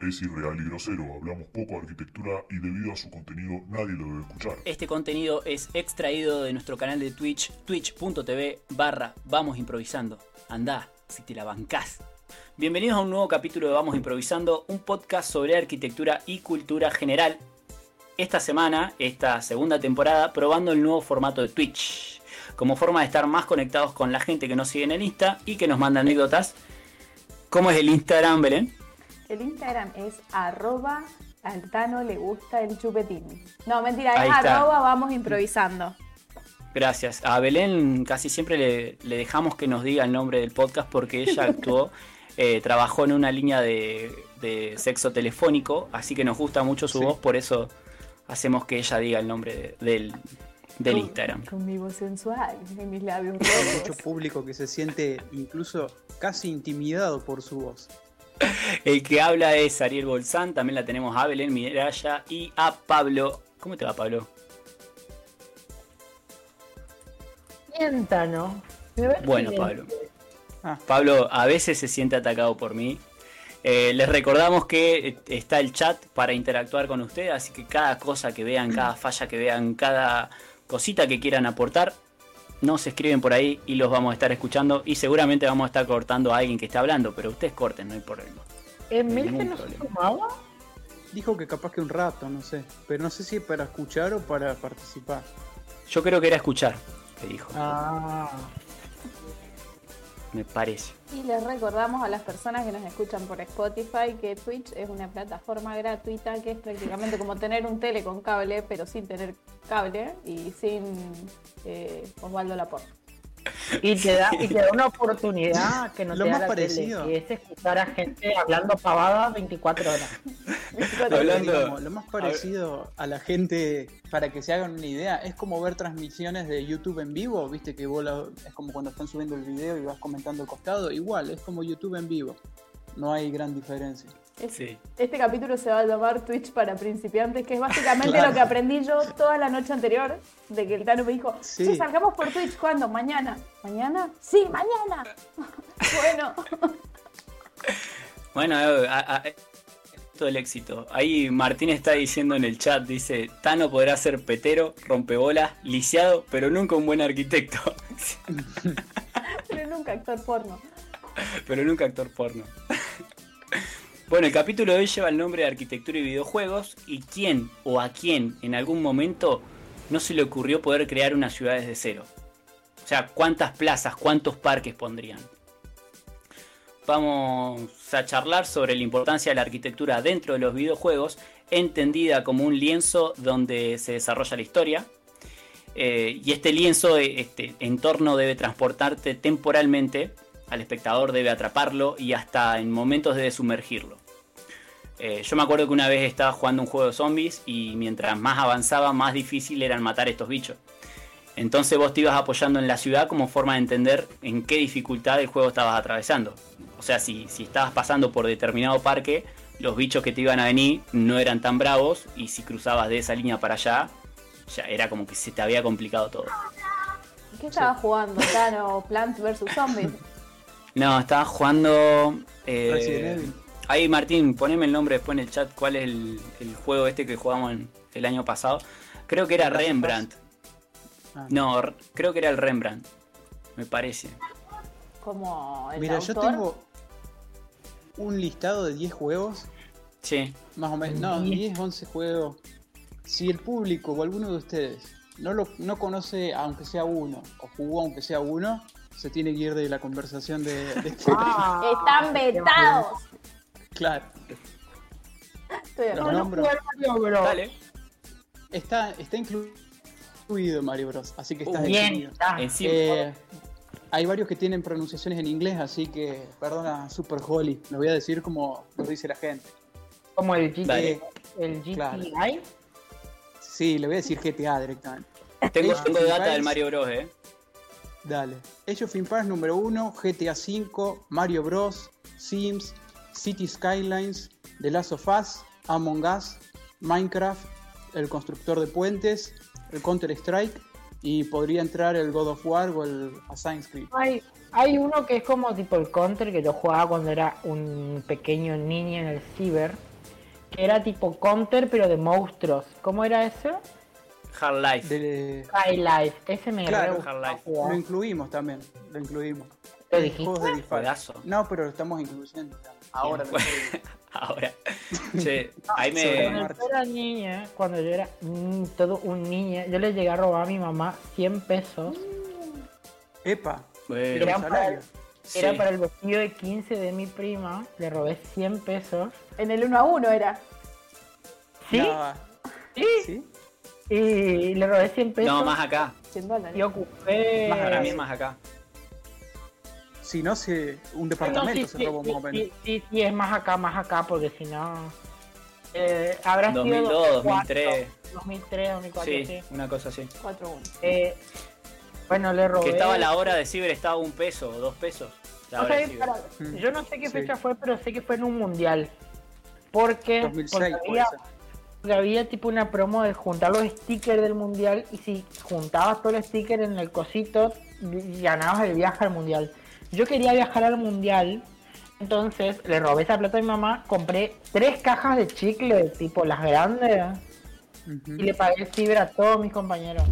es irreal y grosero. Hablamos poco de arquitectura y debido a su contenido nadie lo debe escuchar. Este contenido es extraído de nuestro canal de Twitch, twitch.tv barra Vamos Improvisando. Andá, si te la bancás. Bienvenidos a un nuevo capítulo de Vamos Improvisando, un podcast sobre arquitectura y cultura general. Esta semana, esta segunda temporada, probando el nuevo formato de Twitch, como forma de estar más conectados con la gente que nos sigue en el Insta y que nos manda anécdotas. ¿Cómo es el Instagram, Belén? El Instagram es arroba al Tano le gusta el chupetín. No, mentira, Ahí es está. arroba vamos improvisando. Gracias. A Belén casi siempre le, le dejamos que nos diga el nombre del podcast porque ella actuó, eh, trabajó en una línea de, de sexo telefónico, así que nos gusta mucho su Sí. voz, por eso hacemos que ella diga el nombre de- del, del Con- Instagram. Con mi voz sensual y mis labios Hay mucho rojos. público que se siente incluso casi intimidado por su voz. El que habla es Ariel Bolsán, también la tenemos a Belén Miraya y a Pablo. ¿Cómo te va, Pablo? Siéntano. Bueno, Pablo. Ah. Pablo a veces se siente atacado por mí. Eh, les recordamos que eh, está el chat para interactuar con ustedes, así que cada cosa que vean, cada falla que vean, cada cosita que quieran aportar, nos escriben por ahí y los vamos a estar escuchando y seguramente vamos a estar cortando a alguien que esté hablando, pero ustedes corten, no hay problema. ¿Emil que no se sumaba? Dijo que capaz que un rato, no sé. Pero no sé si para escuchar o para participar. Yo creo que era escuchar, que dijo, Ah. Me parece. Y les recordamos a las personas que nos escuchan por Spotify que Twitch es una plataforma gratuita que es prácticamente como tener un tele con cable, pero sin tener cable y sin eh, Osvaldo Laporte. Y te da, y te da una oportunidad que no Lo te da más la parecido. tele, que es escuchar a gente hablando pavadas 24 horas. Hablando- Digamos, lo más parecido a la gente, para que se hagan una idea, es como ver transmisiones de YouTube en vivo, viste que vos la- es como cuando están subiendo el video y vas comentando al costado, igual, es como YouTube en vivo. No hay gran diferencia. Es- Sí. Este capítulo se va a llamar Twitch para principiantes, que es básicamente Claro. lo que aprendí yo toda la noche anterior, de que el Tano me dijo, Sí. "Che, salgamos por Twitch, ¿cuándo? ¿Mañana? ¿Mañana? Sí, mañana. bueno, Bueno, a- a- todo el éxito. Ahí Martín está diciendo en el chat, dice, Tano podrá ser petero, rompebolas, lisiado, pero nunca un buen arquitecto. pero nunca actor porno. pero nunca actor porno. Bueno, el capítulo de hoy lleva el nombre de arquitectura y videojuegos y quién o a quién en algún momento no se le ocurrió poder crear una ciudad desde cero. O sea, cuántas plazas, cuántos parques pondrían. Vamos a charlar sobre la importancia de la arquitectura dentro de los videojuegos, entendida como un lienzo donde se desarrolla la historia. Eh, y este lienzo, este entorno debe transportarte temporalmente al espectador, debe atraparlo y hasta en momentos debe sumergirlo. Eh, yo me acuerdo que una vez estaba jugando un juego de zombies y mientras más avanzaba, más difícil eran matar estos bichos. Entonces vos te ibas apoyando en la ciudad como forma de entender en qué dificultad el juego estabas atravesando. O sea, si, si estabas pasando por determinado parque, los bichos que te iban a venir no eran tan bravos y si cruzabas de esa línea para allá, ya era como que se te había complicado todo. ¿Qué estaba jugando, Tano? Plants vs. Zombies. No, estaba jugando... eh, Resident Evil. Ahí Martín, poneme el nombre después en el chat, cuál es el, el juego este que jugamos en- el año pasado. Creo que era. Rembrandt. Ah, No, creo que era el Rembrandt, me parece. Como el Mira, autor. yo tengo un listado de 10 juegos, Sí, más o menos, no, 10, 11 juegos. Si el público o alguno de ustedes no lo no conoce, aunque sea uno, o jugó aunque sea uno, se tiene que ir de la conversación de, de este- Ah, Están vetados. Claro, Estoy acuerdo. nombro. Mario Bros. dale. está, está incluido Mario Bros, así que está Uh, Bien. Encima, Eh, hay varios que tienen pronunciaciones en inglés, así que perdona, Super Holly, lo voy a decir como lo dice la gente. Como el GT, Dale. el GTI. Claro. Sí, le voy a decir GTA directamente. tengo, tengo data Empires. del Mario Bros, eh. Dale. Age of Empires número 1, GTA V, Mario Bros, Sims, City Skylines, The Last of Us, Among Us, Minecraft, el constructor de puentes, el Counter Strike y podría entrar el God of War o el Assassin's Creed. Ay, Hay uno que es como tipo el counter que yo jugaba cuando era un pequeño niño en el ciber. Que era tipo counter pero de monstruos. ¿Cómo era ese? Hard Life. De- High Life. Ese me Claro. jugar. Lo incluimos también, lo incluimos. ¿Lo dijiste? No, pero lo estamos incluyendo. Ahora incluimos. Ahora. Che, ahí me. Cuando yo era niña, cuando yo era mm, todo un niño, yo le llegué a robar a mi mamá 100 pesos. Epa, Bueno, era Era para-. Era sí. para el vestido de 15 de mi prima. Le robé 100 pesos. En el 1 a 1 era. ¿Sí? No, Sí. ¿Sí? Y le robé 100 pesos. No, más acá. 100 dólares. Y ocupé. Más para mí es más acá. Si no, si un No, departamento sí, se robó sí, más o menos. sí, sí, sí, es más acá, más acá, porque si no. Eh, habrá 2002, sido 2003. 2003, 2004, Sí, sí. una cosa así. 4 a 1. Eh, bueno, le robé. Que estaba la hora de ciber, estaba un peso o dos pesos. La O sea, para- Mm. Yo no sé qué Sí. fecha fue, pero sé que fue en un mundial. Porque, 2006 porque había, porque había tipo una promo de juntar los stickers del mundial y si juntabas todos los stickers en el cosito, ganabas el viaje al mundial. Yo quería viajar al mundial, entonces le robé esa plata a mi mamá, compré tres cajas de chicle, tipo las grandes, y le pagué el ciber a todos mis compañeros.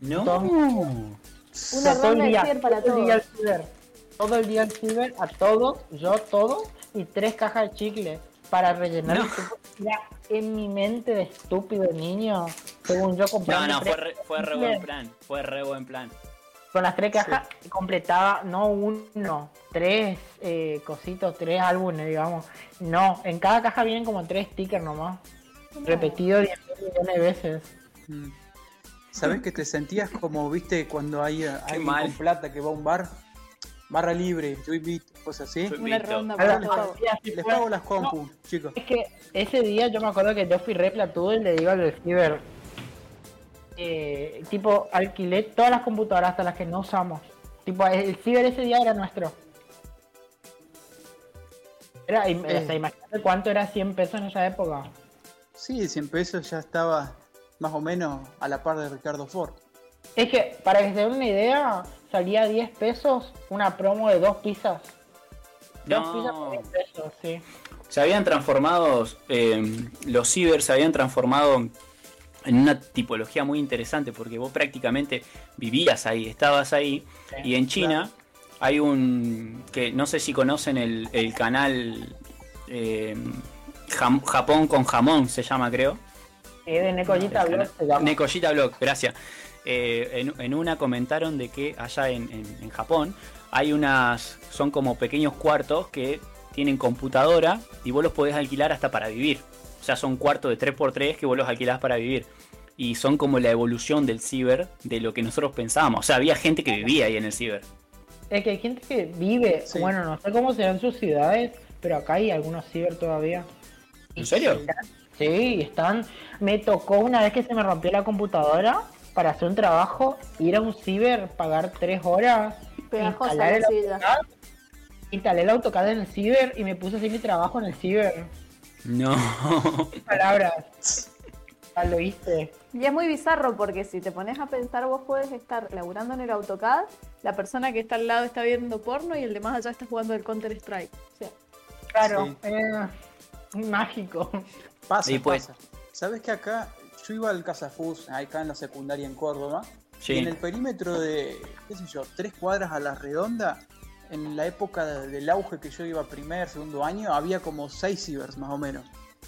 No. Todos mis- Una todo el ronda de día, ciber para todo el día todos. al ciber. Todo el día al ciber, a todos, yo todos, y tres cajas de chicle para rellenar No. el. Era en mi mente de estúpido niño, según yo No, compraba no, fue re, fue re buen plan. Fue re buen plan. Con las tres cajas completaba no uno, tres eh, cositos, tres álbumes, digamos. No, en cada caja vienen como tres stickers nomás. Repetido 10 millones de veces. Mm. ¿Sabes que te sentías como, viste, cuando hay eh, alguien mal. con plata que va a un bar? Barra libre, yo invito, cosas así. Una ronda Les pago las compu, chicos. Es que ese día yo me acuerdo que yo fui re platudo y le digo al ciber, eh, tipo, alquilé todas las computadoras hasta las que no usamos. Tipo, el ciber ese día era nuestro. Era, Eh. o sea, imagínate cuánto era 100 pesos en esa época. Sí, 100 pesos ya estaba más o menos a la par de Ricardo Ford. Es que, para que se den una idea, salía 10 pesos una promo de dos pizzas. Dos pizzas por No. 10 pesos, sí. Se habían transformado, eh, los ciber se habían transformado en una tipología muy interesante porque vos prácticamente vivías ahí, estabas ahí. Y en China hay un, que no sé si conocen el, el canal eh, Japón con jamón, se llama creo. De Necollita Blog se llama. Necollita Blog, gracias. Eh, en, en una comentaron de que allá en, en- en Japón hay unas, son como pequeños cuartos que tienen computadora y vos los podés alquilar hasta para vivir. O sea, son cuartos de 3x3 que vos los alquilás para vivir. Y son como la evolución del ciber de lo que nosotros pensábamos. O sea, había gente que vivía ahí en el ciber. Es que hay gente que vive, Sí. bueno, no sé cómo serán sus ciudades, pero acá hay algunos ciber todavía. ¿En serio? Sí, están. Me tocó una vez que se me rompió la computadora para hacer un trabajo, ir a un ciber, pagar tres horas, instalar el. AutoCAD, instalé el AutoCAD en el ciber y me puse a hacer mi trabajo en el ciber. No. Palabras. Ya lo hice. Y es muy bizarro porque si te pones a pensar, vos puedes estar laburando en el AutoCAD, la persona que está al lado está viendo porno y el de más allá está jugando el Counter Strike. O sea, Claro, Sí. eh, mágico. Pasa, Sí, pues. pasa. ¿Sabes que acá yo iba al Casafus, acá en la secundaria en Córdoba, Sí. y en el perímetro de, qué sé yo, tres cuadras a la redonda, en la época de- del auge que yo iba primer, segundo año, había como seis cibers más o menos.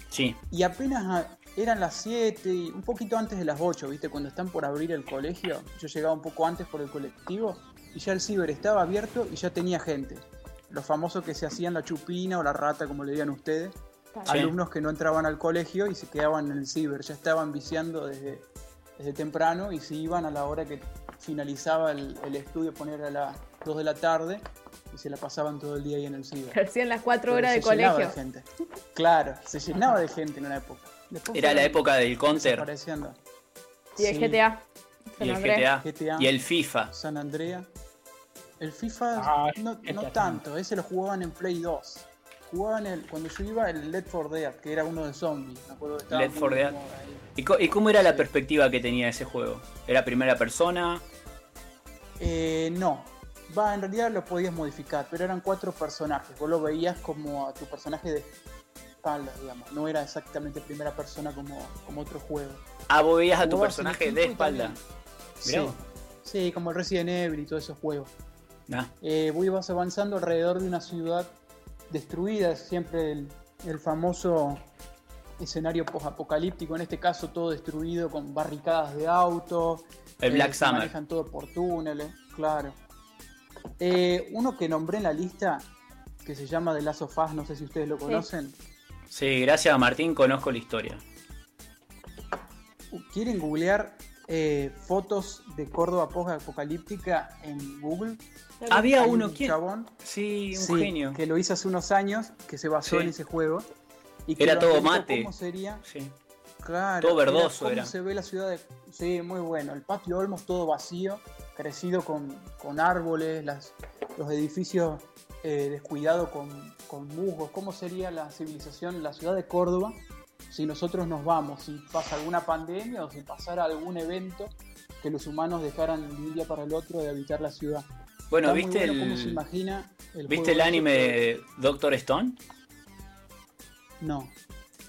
Sí. Y apenas a- eran las 7, y un poquito antes de las 8, ¿viste? Cuando están por abrir el colegio. Yo llegaba un poco antes por el colectivo y ya el ciber estaba abierto y ya tenía gente. Los famosos que se hacían la chupina o la rata, como le digan ustedes. Sí. Alumnos que no entraban al colegio y se quedaban en el ciber. Ya estaban viciando desde, desde temprano y se iban a la hora que finalizaba el, el estudio, poner a las 2 de la tarde y se la pasaban todo el día ahí en el ciber. hacían las cuatro Pero horas de se llenaba colegio. gente. Claro, se llenaba de gente en una época. Después Era la época del counter. Y el Sí, GTA. y el. GTA GTA. y el FIFA. San Andrea. El FIFA Ah, no, tanto, ese lo jugaban en Play 2. Jugaban el, cuando yo iba el Led 4 Dead, que era uno de zombies. Me acuerdo que estaba Left muy 4 de Dead. ¿Y, y cómo era la perspectiva que tenía ese juego? ¿Era primera persona? Eh, no, Va, en realidad lo podías modificar, pero eran cuatro personajes. Vos lo veías como a tu personaje de espalda, digamos. No era exactamente primera persona como, como otro juego. Ah, vos veías a tu personaje de espalda. Sí. sí, como el Resident Evil y todos esos juegos. Ah, Eh, vos ibas avanzando alrededor de una ciudad destruida, es siempre el, el famoso escenario post-apocalíptico, en este caso todo destruido con barricadas de autos. el Black eh, se Summer. Manejan todo por túneles, claro. Eh, uno que nombré en la lista, que se llama The Last of Us, no sé si ustedes lo conocen. Sí, gracias a Martín conozco la historia. ¿Quieren googlear eh, fotos de Córdoba post-apocalíptica en Google? Había Hay uno, un ¿quién? chabón Sí, un Sí, genio. que lo hizo hace unos años, que se basó Sí. en ese juego. Y que Era todo mate. ¿Cómo sería? Sí. Claro. Todo verdoso cómo era. se ve la ciudad de... Sí, muy bueno. El patio Olmos todo vacío, crecido con, con árboles, las, los edificios eh, descuidados con, con musgos. ¿Cómo sería la civilización, la ciudad de Córdoba, si nosotros nos vamos? Si pasa alguna pandemia o si pasara algún evento que los humanos dejaran de un día para el otro de habitar la ciudad. Bueno, Está ¿viste bueno cómo se el, imagina el ¿viste el anime de Doctor Stone? No.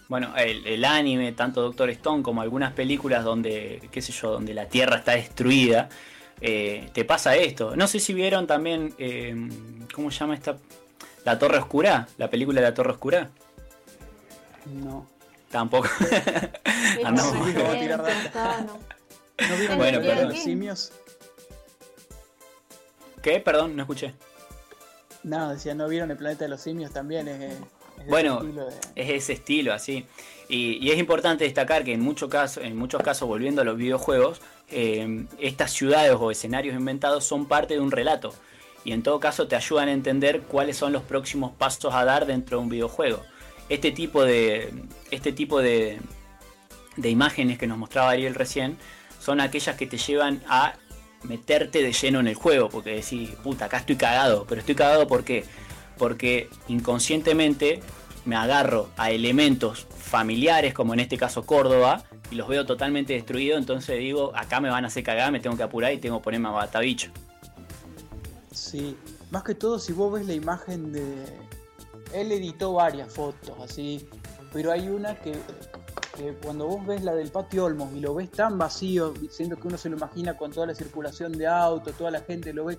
Bueno, el, el anime, tanto Doctor Stone como algunas películas donde, qué sé yo, donde la Tierra está destruida, eh, te pasa esto. No sé si vieron también, eh, ¿cómo se llama esta? La Torre Oscura, la película de la Torre Oscura. No. Tampoco. Andamos. Sí, vamos a tirar data. no. ¿No vieron Bueno, el perdón. de los simios? ¿Qué? Perdón, no escuché. No, decía, ¿no vieron el planeta de los simios también? Es, Bueno, de- Es ese estilo, así. Y, y es importante destacar que en, mucho caso, en muchos casos, volviendo a los videojuegos, eh, estas ciudades o escenarios inventados son parte de un relato. Y en todo caso te ayudan a entender cuáles son los próximos pasos a dar dentro de un videojuego. Este tipo de, este tipo de, de imágenes que nos mostraba Ariel recién son aquellas que te llevan a meterte de lleno en el juego. Porque decís, puta, acá estoy cagado. Pero estoy cagado ¿por qué? Porque inconscientemente me agarro a elementos familiares, como en este caso Córdoba, y los veo totalmente destruidos, entonces digo, acá me van a hacer cagar, me tengo que apurar y tengo que ponerme a batabicho. Sí, más que todo si vos ves la imagen de... Él editó varias fotos así, pero hay una que, que cuando vos ves la del patio Olmos y lo ves tan vacío, siendo que uno se lo imagina con toda la circulación de autos, toda la gente lo ve,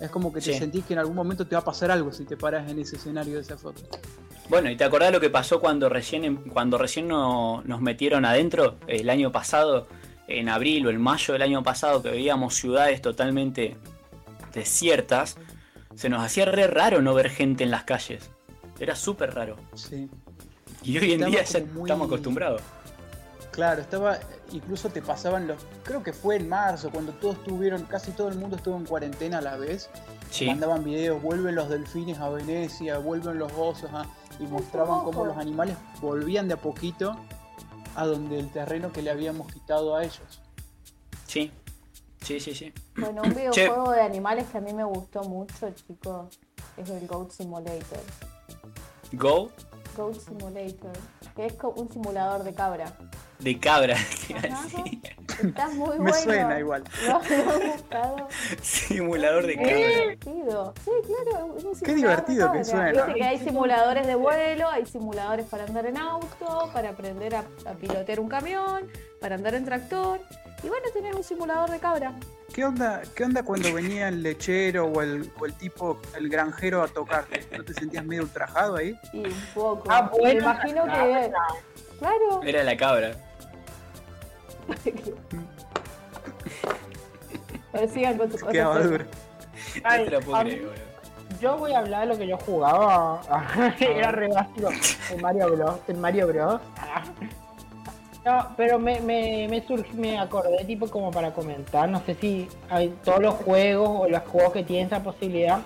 es como que te Sí. sentís que en algún momento te va a pasar algo si te paras en ese escenario de esa foto. Bueno, ¿y te acordás lo que pasó cuando recién, cuando recién no- nos metieron adentro el año pasado, en abril o en mayo del año pasado, que veíamos ciudades totalmente desiertas? Se nos hacía re raro no ver gente en las calles. Era súper raro. Sí. Y hoy en día ya muy- estamos acostumbrados. Claro, estaba, incluso te pasaban los, creo que fue en marzo, cuando todos estuvieron, casi todo el mundo estuvo en cuarentena a la vez, Sí. mandaban videos, vuelven los delfines a Venecia, vuelven los osos, a- y mostraban cómo los animales volvían de a poquito a donde el terreno que le habíamos quitado a ellos. Sí. Sí, sí, sí. Bueno, un videojuego de animales que a mí me gustó mucho, chicos, es el Goat Simulator. Go Goat Simulator, que es un simulador de cabra. De cabra. Está muy Me bueno. suena igual. ¿Lo han buscado? Simulador de cabra. divertido. Sí, claro. un Qué divertido que suena. Viste que hay simuladores de vuelo, hay simuladores para andar en auto, para aprender a, a pilotear un camión, para andar en tractor. Y bueno, tener un simulador de cabra. ¿Qué onda, qué onda cuando venía el lechero o el, o el tipo, el granjero a tocarte? ¿No te sentías medio ultrajado ahí? Y un poco. Ah, Me bueno, imagino que. Claro. Era la cabra. Pero sigan con su Qué cosa. duro. No te lo puedo creer, mí-. Yo voy a hablar de lo que yo jugaba. Era re básico. El Mario Bros. El Mario Bros. No, pero me, me, me, surg- me acordé tipo como para comentar. No sé si hay todos los juegos o los juegos que tienen esa posibilidad.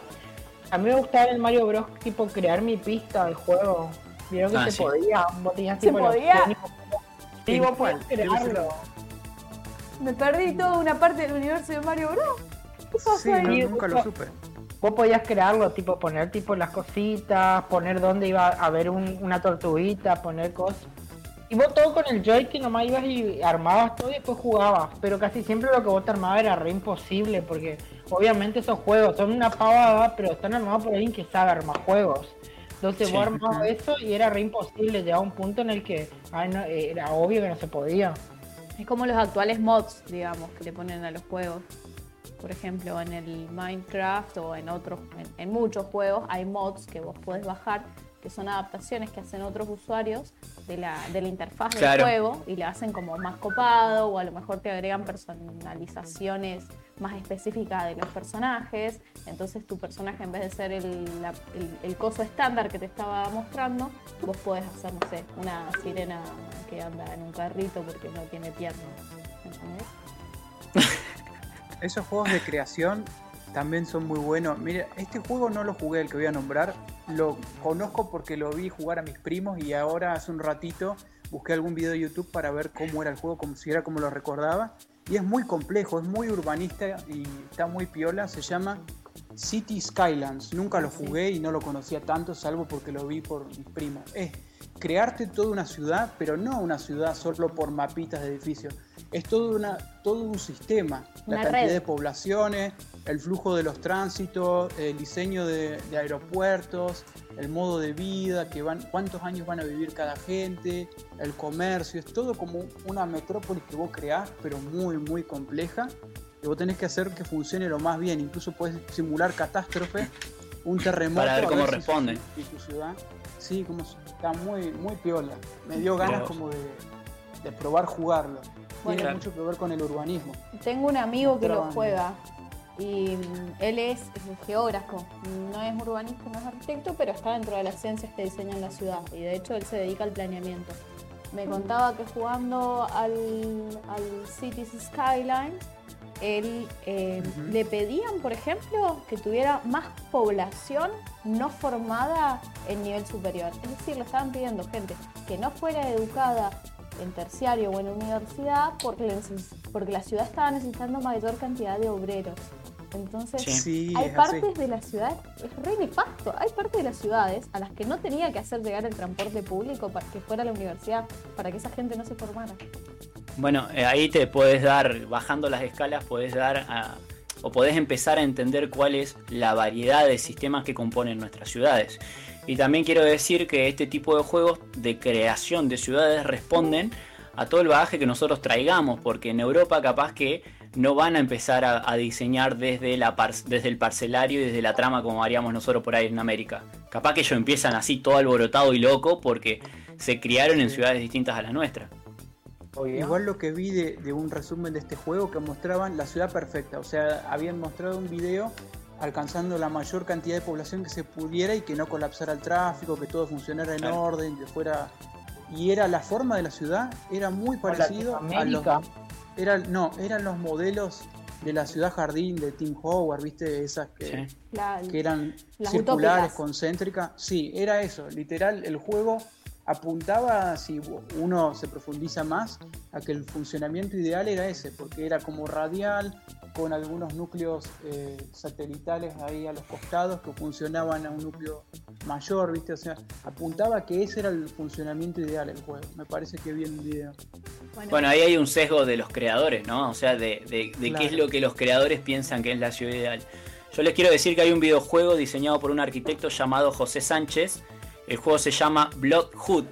A mí me gustaba en el Mario Bros. tipo crear mi pista del juego. Vieron que Ah, se sí. podía. Vos tenías ¿Se tipo la podía? y- Sí, ¿En vos cuál? Me perdí toda una parte del universo de Mario Bros. ¿Qué pasó Sí, ahí? no, nunca lo supe. Vos podías crearlo, tipo poner tipo las cositas, poner dónde iba a haber un- una tortuguita, poner cosas. Y vos todo con el joystick nomás ibas y armabas todo y después jugabas. Pero casi siempre lo que vos te armabas era re imposible porque obviamente esos juegos son una pavada, pero están armados por alguien que sabe armar juegos. Entonces Sí. vos armabas eso y era re imposible. Llegaba un punto en el que ay, no, era obvio que no se podía. Es como los actuales mods, digamos, que le ponen a los juegos. Por ejemplo, en el Minecraft o en otros, en, en muchos juegos hay mods que vos podés bajar, que son adaptaciones que hacen otros usuarios de la, de la interfaz Claro. del juego y le hacen como más copado o a lo mejor te agregan personalizaciones más específicas de los personajes. Entonces tu personaje en vez de ser el, la- el- el coso estándar que te estaba mostrando, vos podés hacer, no sé, una sirena que anda en un carrito porque no tiene piernas. ¿entendés? Esos juegos de creación también son muy buenos. Mira, este juego no lo jugué, el que voy a nombrar. Lo conozco porque lo vi jugar a mis primos y ahora hace un ratito busqué algún video de YouTube para ver cómo era el juego, como si era como lo recordaba. Y es muy complejo, es muy urbanista y está muy piola. Se llama City Skylands. Nunca lo jugué y no lo conocía tanto, salvo porque lo vi por mis primos. Crearte toda una ciudad, pero no una ciudad solo por mapitas de edificios. Es todo, una, todo un sistema. La cantidad red. de poblaciones, el flujo de los tránsitos, el diseño de, de aeropuertos, el modo de vida, que van, cuántos años van a vivir cada gente, el comercio, es todo como una metrópolis que vos creás, pero muy, muy compleja. Y vos tenés que hacer que funcione lo más bien. Incluso puedes simular catástrofe, un terremoto. Para ver a cómo si- responde. si tu ciudad. Sí, como está muy, muy piola. Me dio ganas como de, de probar jugarlo. Bueno. Tiene mucho que ver con el urbanismo. Tengo un amigo que lo juega y mm, él es geógrafo, no es urbanista, no es arquitecto, pero está dentro de las ciencias que diseñan la ciudad y de hecho él se dedica al planeamiento. Me contaba que jugando al, al Cities Skylines, él eh, le pedían, por ejemplo, que tuviera más población no formada en nivel superior. Es decir, le estaban pidiendo gente que no fuera educada en terciario o en universidad porque, la ciudad estaba necesitando mayor cantidad de obreros. Entonces, Sí. Hay así. partes de la ciudad, es re nefasto, hay partes de las ciudades a las que no tenía que hacer llegar el transporte público para que fuera a la universidad, para que esa gente no se formara. Bueno, eh, ahí te puedes dar, bajando las escalas, puedes dar a- o podés empezar a entender cuál es la variedad de sistemas que componen nuestras ciudades. Y también quiero decir que este tipo de juegos de creación de ciudades responden a todo el bagaje que nosotros traigamos, porque en Europa capaz que no van a empezar a, a diseñar desde, la par- desde el parcelario y desde la trama como haríamos nosotros por ahí en América. Capaz que ellos empiezan así todo alborotado y loco porque se criaron en ciudades distintas a las nuestras. Igual lo que vi de, de un resumen de este juego que mostraban la ciudad perfecta. O sea, habían mostrado un video alcanzando la mayor cantidad de población que se pudiera y que no colapsara el tráfico, que todo funcionara en Claro. orden, que fuera... Y era la forma de la ciudad, era muy parecido a los... Era, no, eran los modelos de la ciudad jardín de Tim Howard, ¿viste? Esas que, Sí. La- que eran Las circulares, utópicas. concéntricas. Sí, era eso. Literal, el juego apuntaba, si uno se profundiza más, a que el funcionamiento ideal era ese, porque era como radial, con algunos núcleos eh, satelitales ahí a los costados que funcionaban a un núcleo mayor, ¿viste? O sea, apuntaba a que ese era el funcionamiento ideal del juego. Me parece que vi en un video. Bueno, ahí hay un sesgo de los creadores, ¿no? O sea, de, de- de qué es lo que los creadores piensan que es la ciudad ideal. Yo les quiero decir que hay un videojuego diseñado por un arquitecto llamado José Sánchez. El juego se llama Bloodhood.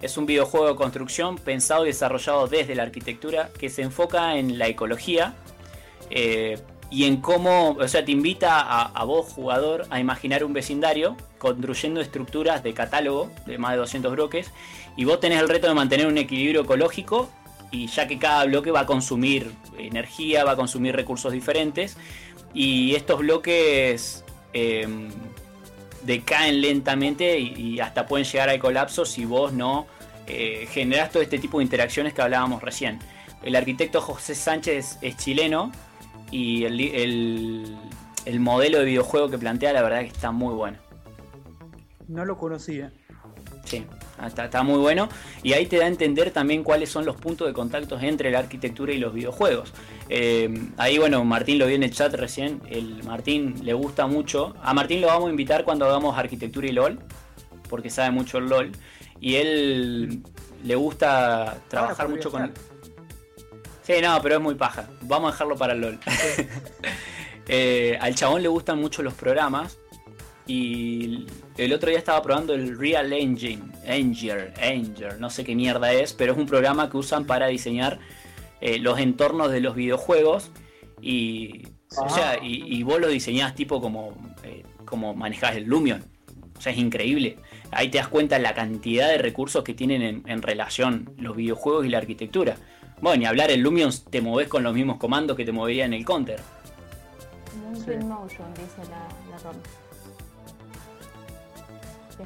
Es un videojuego de construcción pensado y desarrollado desde la arquitectura que se enfoca en la ecología eh, y en cómo, o sea, te invita a, vos, jugador, a imaginar un vecindario construyendo estructuras de catálogo de más de 200 bloques y vos tenés el reto de mantener un equilibrio ecológico y ya que cada bloque va a consumir energía, va a consumir recursos diferentes y estos bloques eh, decaen lentamente y, y hasta pueden llegar al colapso si vos no eh, generás todo este tipo de interacciones que hablábamos recién. El arquitecto José Sánchez es chileno y el, el- el modelo de videojuego que plantea la verdad que está muy bueno. No lo conocía. Sí, está, está muy bueno. Y ahí te da a entender también cuáles son los puntos de contacto entre la arquitectura y los videojuegos. Eh, ahí, bueno, Martín lo vi en el chat recién. El Martín le gusta mucho. A Martín lo vamos a invitar cuando hagamos arquitectura y LOL, porque sabe mucho el LOL. Y él le gusta trabajar mucho con. Sí, no, pero es muy paja. Vamos a dejarlo para el LOL. Eh, al chabón le gustan mucho los programas. Y el otro día estaba probando el Real Engine. Engine, Engine, no sé qué mierda es, pero es un programa que usan para diseñar eh, los entornos de los videojuegos. Y, o Ah. sea, y, y vos lo diseñás tipo como, eh, como manejás el Lumion. O sea, es increíble. Ahí te das cuenta la cantidad de recursos que tienen en, en relación los videojuegos y la arquitectura. Bueno, ni hablar, el Lumion te moves con los mismos comandos que te movería en el Counter. Sí. Twin Motion, dice la, la Ron.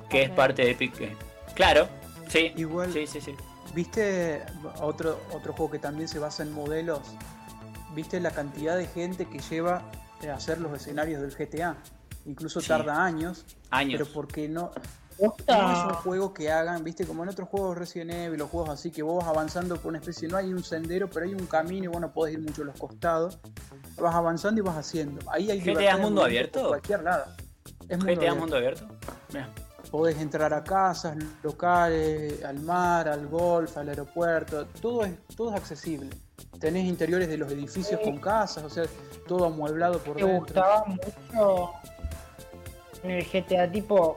Que es parte de Epic. Games. Claro, sí. Igual- Sí, sí, sí. ¿Viste otro, otro juego que también se basa en modelos? ¿Viste la cantidad de gente que lleva a hacer los escenarios del GTA? Incluso Sí. tarda años, Años. pero porque no, no es un juego que hagan, viste, como en otros juegos Resident Evil, los juegos así, que vos vas avanzando por una especie, no hay un sendero, pero hay un camino y vos no podés ir mucho a los costados. Vas avanzando y vas haciendo. Ahí hay GTA es mundo abierto? Por cualquier lado. Es mundo GTA abierto. Mundo Abierto. Mira. Podés entrar a casas, locales, al mar, al golf, al aeropuerto, todo es, todo es accesible. Tenés interiores de los edificios con casas, o sea, todo amueblado por Me dentro. gustaba mucho en el GTA tipo,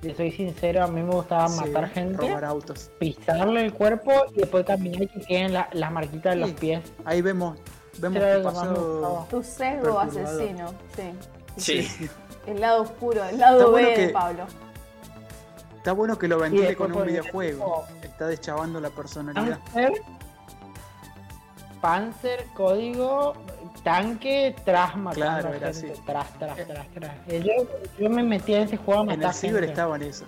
le soy sincero, a mí me gustaba Sí, matar gente, Robar autos. pisarle el cuerpo y después caminar y que queden la- las marquitas de los pies. Ahí vemos, vemos tu lo que más me pasado. Tu sesgo asesino, sí. Sí. El lado oscuro, el lado Está B bueno de Pablo. Está bueno que lo ventile con un videojuego. Está deschavando la personalidad. Panzer, Panzer, código, tanque, tras matando Claro, era así. tras, tras, tras, tras. Eh, Yo, yo me metía en ese juego a En matar el ciber gente. estaban eso.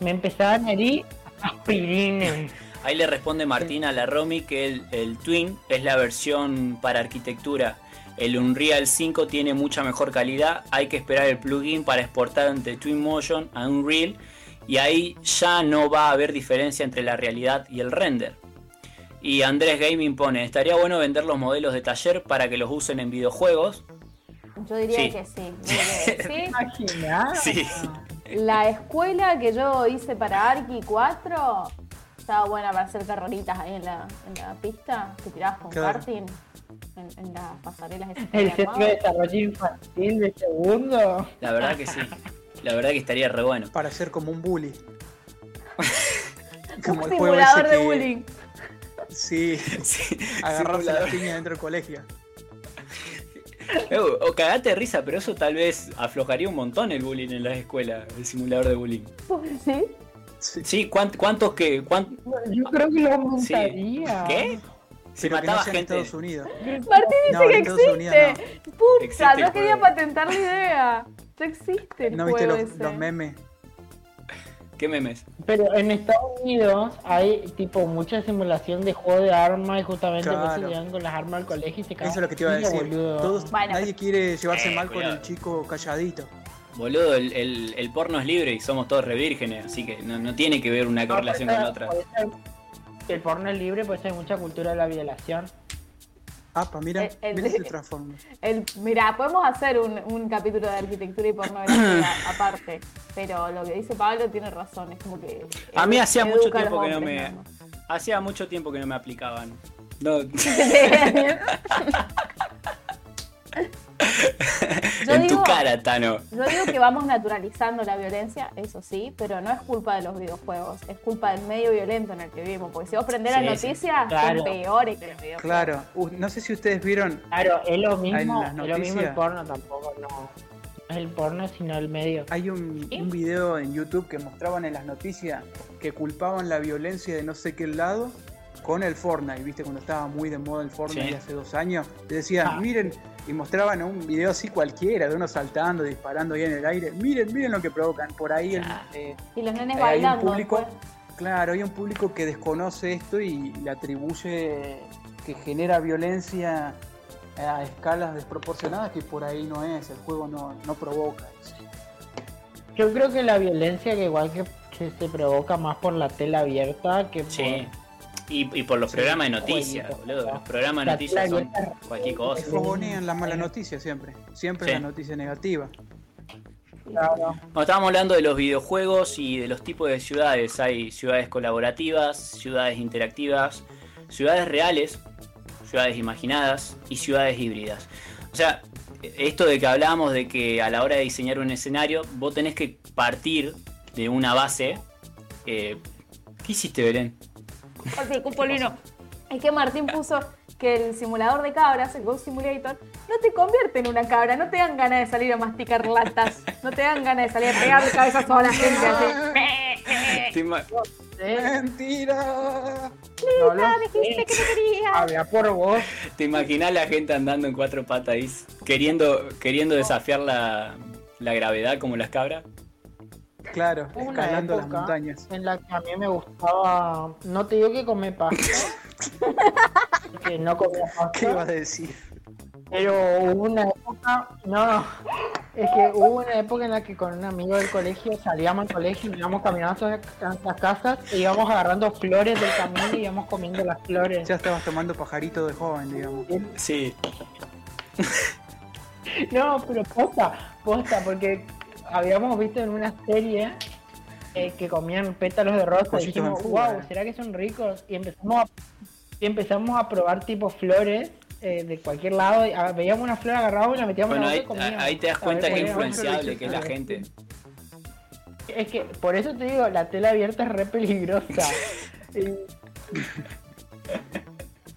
Me empezaban a herir aspirines. Ahí le responde Martín a la Romy que el, el Twin es la versión para arquitectura. El Unreal 5 tiene mucha mejor calidad. Hay que esperar el plugin para exportar entre Twinmotion a Unreal. Y ahí ya no va a haber diferencia entre la realidad y el render. Y Andrés Gaming pone, estaría bueno vender los modelos de taller para que los usen en videojuegos. Yo diría Sí. que sí. sí. Sí. La escuela que yo hice para Arki 4 estaba buena para hacer carreritas ahí en la, en la pista que tirabas con Claro. karting en, en las pasarelas El centro de desarrollo infantil de segundo. La verdad que sí. La verdad que estaría re bueno. Para ser como un bully. Un Como el juego simulador ese de que- bullying. Sí, Sí, agarrarse simulador. las piñas dentro del colegio. Eh, O cagate de risa, pero eso tal vez aflojaría un montón el bullying en las escuelas, el simulador de bullying. ¿Sí? Sí. Sí, ¿cuánt- ¿cuántos que cuán- Yo creo que lo Sí. montaría. ¿Qué? Se Pero que mataba no en gente. Estados Unidos. Martín dice No, que Estados Unidos existe. Puta, Existe no quería patentar la idea. Ya existe el ¿No viste juego los, ese. los memes? ¿Qué memes? Pero en Estados Unidos hay tipo mucha simulación de juego de armas y justamente por Claro. eso llegan con las armas al colegio y se cagan. Eso es lo que te iba a decir. boludo. Todos, Bueno, nadie quiere llevarse Eh, mal con el chico calladito. Boludo, el, el- el porno es libre y somos todos revírgenes, así que no, no tiene que ver una No, correlación con la otra. El porno es libre, pues hay mucha cultura de la violación. Ah, pa, mira, El- el- mira. El, mira, podemos hacer un, un capítulo de arquitectura y pornografía aparte, pero lo que dice Pablo tiene razón, es como que... A mí hacía mucho tiempo que no me. Hacía mucho tiempo que no me aplicaban. No, Yo en digo- tu cara, Tano. Yo digo que vamos naturalizando la violencia, eso sí, pero no es culpa de los videojuegos, es culpa del medio violento en el que vivimos. Porque si vos prendés Sí, las sí. noticias, Claro. son peores que los videojuegos. Claro, uh, no sé si ustedes vieron, Claro, es lo mismo, En las es lo mismo el porno tampoco, no. No es el porno, sino el medio. hay un, un video en YouTube que mostraban en las noticias que culpaban la violencia de no sé qué lado con el Fortnite, viste, cuando estaba muy de moda el Fortnite Sí. hace dos años, te decían, Ah. miren, y mostraban un video así cualquiera, de uno saltando, disparando ahí en el aire, miren, miren lo que provocan, por ahí el- Ah. eh, Y los nenes Eh, hay un bailando. público, claro, hay un público que desconoce esto y le atribuye que genera violencia a escalas desproporcionadas que por ahí no es, el juego no, no provoca eso. Yo creo que la violencia que igual que, que se provoca más por la tela abierta que por... Y, y por los Sí, programas de noticias, boludo. Los programas de noticias son cualquier Es cosa. Fogonean la mala noticia siempre, siempre Sí. la noticia negativa. Claro. Bueno, estábamos hablando de los videojuegos y de los tipos de ciudades. Hay ciudades colaborativas, ciudades interactivas, ciudades reales, ciudades imaginadas y ciudades híbridas. O sea, esto de que hablábamos de que a la hora de diseñar un escenario, vos tenés que partir de una base. eh, ¿Qué hiciste, Belén? Ok, Cupolino. Es que Martín puso que el simulador de cabras, el Ghost Simulator, no te convierte en una cabra, no te dan ganas de salir a masticar latas, no te dan ganas de salir a pegar cabezas a la gente así. ¿Eh? ¡Mentira! No Ah, dijiste que no querías. Había por vos. ¿Te imaginas la gente andando en cuatro patas ahí, queriendo, queriendo desafiar la, la gravedad como las cabras? Claro, Hubo una escalando las montañas. En la que a mí me gustaba. No te digo que comer pasta. que no comía ¿Qué ibas a pasta. decir? Pero hubo una época. No, no. Es que hubo una época en la que con un amigo del colegio salíamos al colegio y íbamos caminando hasta las casas e íbamos agarrando flores del camino y íbamos comiendo las flores. Ya estabas tomando pajarito de joven, digamos. Sí. No, pero posta, posta, porque habíamos visto en una serie eh, que comían pétalos de rosa y dijimos, wow, eh". ¿será que son ricos? Y empezamos a, y empezamos a probar tipo flores eh, de cualquier lado. y, ah, veíamos una flor, agarrábamos y la metíamos Bueno, en la ahí, boca y comíamos. ahí te das cuenta que influenciable que es la gente. Es que por eso te digo, la tela abierta es re peligrosa.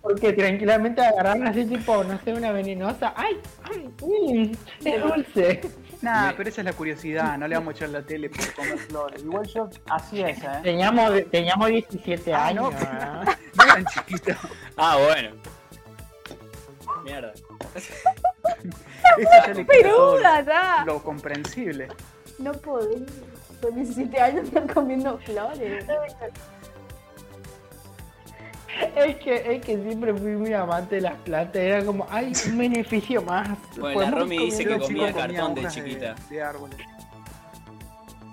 Porque tranquilamente agarraron así tipo, no sé, una venenosa. ¡Ay! ay mm, es dulce! Nah, Me- pero esa es la curiosidad, no le vamos a echar la tele por comer flores. Igual yo hacía esa, ¿eh? Teníamos, teníamos 17 Ah, años. no. No tan chiquito. Ah, bueno. Mierda. Esa ya le Peruda, ya. lo comprensible. No podés. Con 17 años están comiendo flores. Es que, es que siempre fui muy amante de las plantas. Era como, ay, un beneficio más. Bueno, la Podemos Romy dice que comía chico- cartón de chiquita. De, árboles.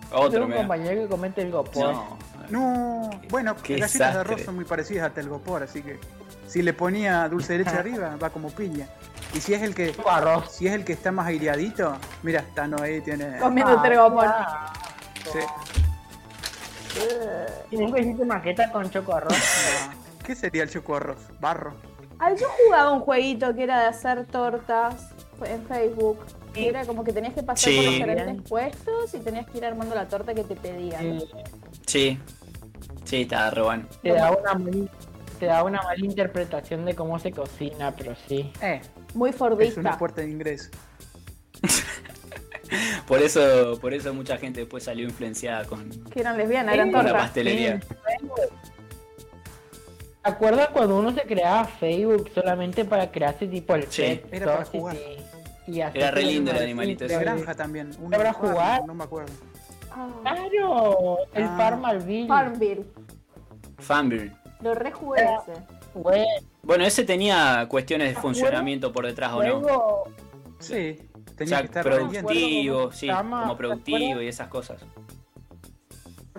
Tengo Otro, un mira. compañero que comete el gopor. No. No, bueno, Qué las galletas de arroz son muy parecidas a telgopor, así que si le ponía dulce de leche arriba, va como piña. Y si es el que arroz. si es el que está más aireadito, mira, está Noé tiene Comiendo tergopor. Ah, sí. ¿Y nunca hiciste maqueta con choco arroz? ¿Qué sería el choco arroz? Barro. Ah, yo jugaba un jueguito que era de hacer tortas en Facebook. Que era como que tenías que pasar por los diferentes puestos y tenías que ir armando la torta que te pedían. Sí. Sí, está re bueno. te da una mala, te da una mala interpretación de cómo se cocina, pero sí. Eh, Muy es fordista. una puerta de ingreso. Por eso, por eso mucha gente después salió influenciada con, Que eran lesbianas, eran con la tortas. pastelería. ¿Te acuerdas cuando uno se creaba Facebook solamente para crearse tipo el Sí. pet Era para jugar. y hacer Era re lindo el animalito De ese. granja también. Uno ¿Habrá de farm, jugar? No me acuerdo. Claro, el Ah. Farmville. Farmville. Fanbeard. Lo rejugué ese. Güey, Bueno, ese tenía cuestiones de funcionamiento por detrás o no. Sí, O tenía sea, que estar productivo, sí, como productivo y esas cosas.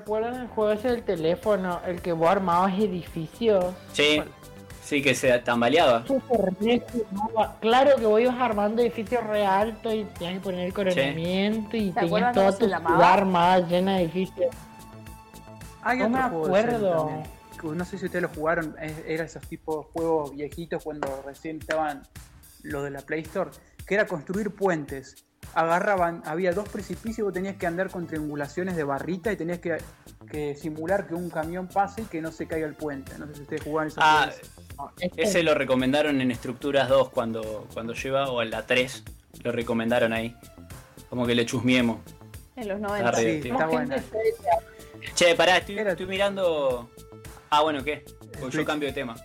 ¿Recuerdan el juego ese del teléfono? El que vos armabas edificios. Sí, sí que se tambaleaba. Claro que vos ibas armando edificios re altos y tenías que poner el coronamiento y ¿Se acuerdan tenías toda tu ciudad armada llena de edificios. Hay No me acuerdo. No sé si ustedes lo jugaron, es- era esos tipos de juegos viejitos cuando recién estaban los de la Play Store, que era construir puentes. Agarraban, había dos precipicios y vos tenías que andar con triangulaciones de barrita y tenías que, que simular que un camión pase y que no se caiga el puente. No sé si ustedes jugaban esos Ah, juegos. No, este- ese lo recomendaron en Estructuras 2 cuando, cuando lleva, o en la 3, lo recomendaron ahí. Como que le chusmiemos. En los Ah, 90. re- Sí, divertido. está Somos buena. seria. Che, pará, estoy, Era- estoy mirando. Ah, bueno, ¿qué? Porque yo cambio de tema.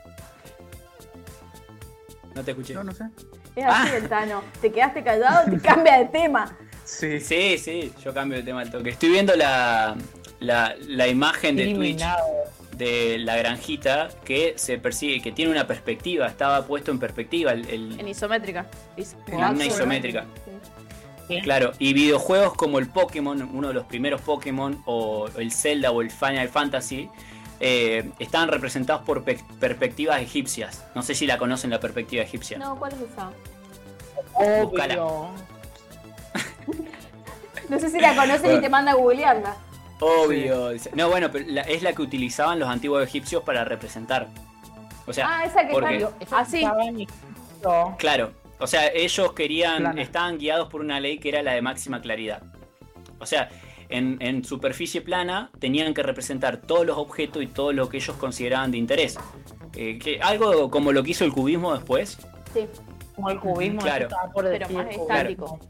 No te escuché. No, no sé. Es así el Tano. Te quedaste callado y te cambia de tema. Sí. Sí, sí, yo cambio de tema al toque. Estoy viendo la, la, la imagen de Twitch de la granjita que se persigue, que tiene una perspectiva, estaba puesto en perspectiva el, el- En isométrica. Is- en una Ah, isométrica. sí. Claro, y videojuegos como el Pokémon, uno de los primeros Pokémon, o el Zelda o el Final Fantasy, eh, están representados por pe- perspectivas egipcias. No sé si la conocen la perspectiva egipcia. No, ¿cuál es esa? Obvio. No sé si la conocen y te manda a googlearla. Obvio. No, bueno, pero la- es la que utilizaban los antiguos egipcios para representar. O sea, Ah, esa que porque- está- Eso Ah, sí. estaba en Egipto. Claro, o sea, ellos querían, Plana. estaban guiados por una ley que era la de máxima claridad. O sea, en, en superficie plana tenían que representar todos los objetos y todo lo que ellos consideraban de interés. Eh, que, algo como lo que hizo el cubismo después. Sí. Como el cubismo, Claro. por Pero decir, más cubismo. estático.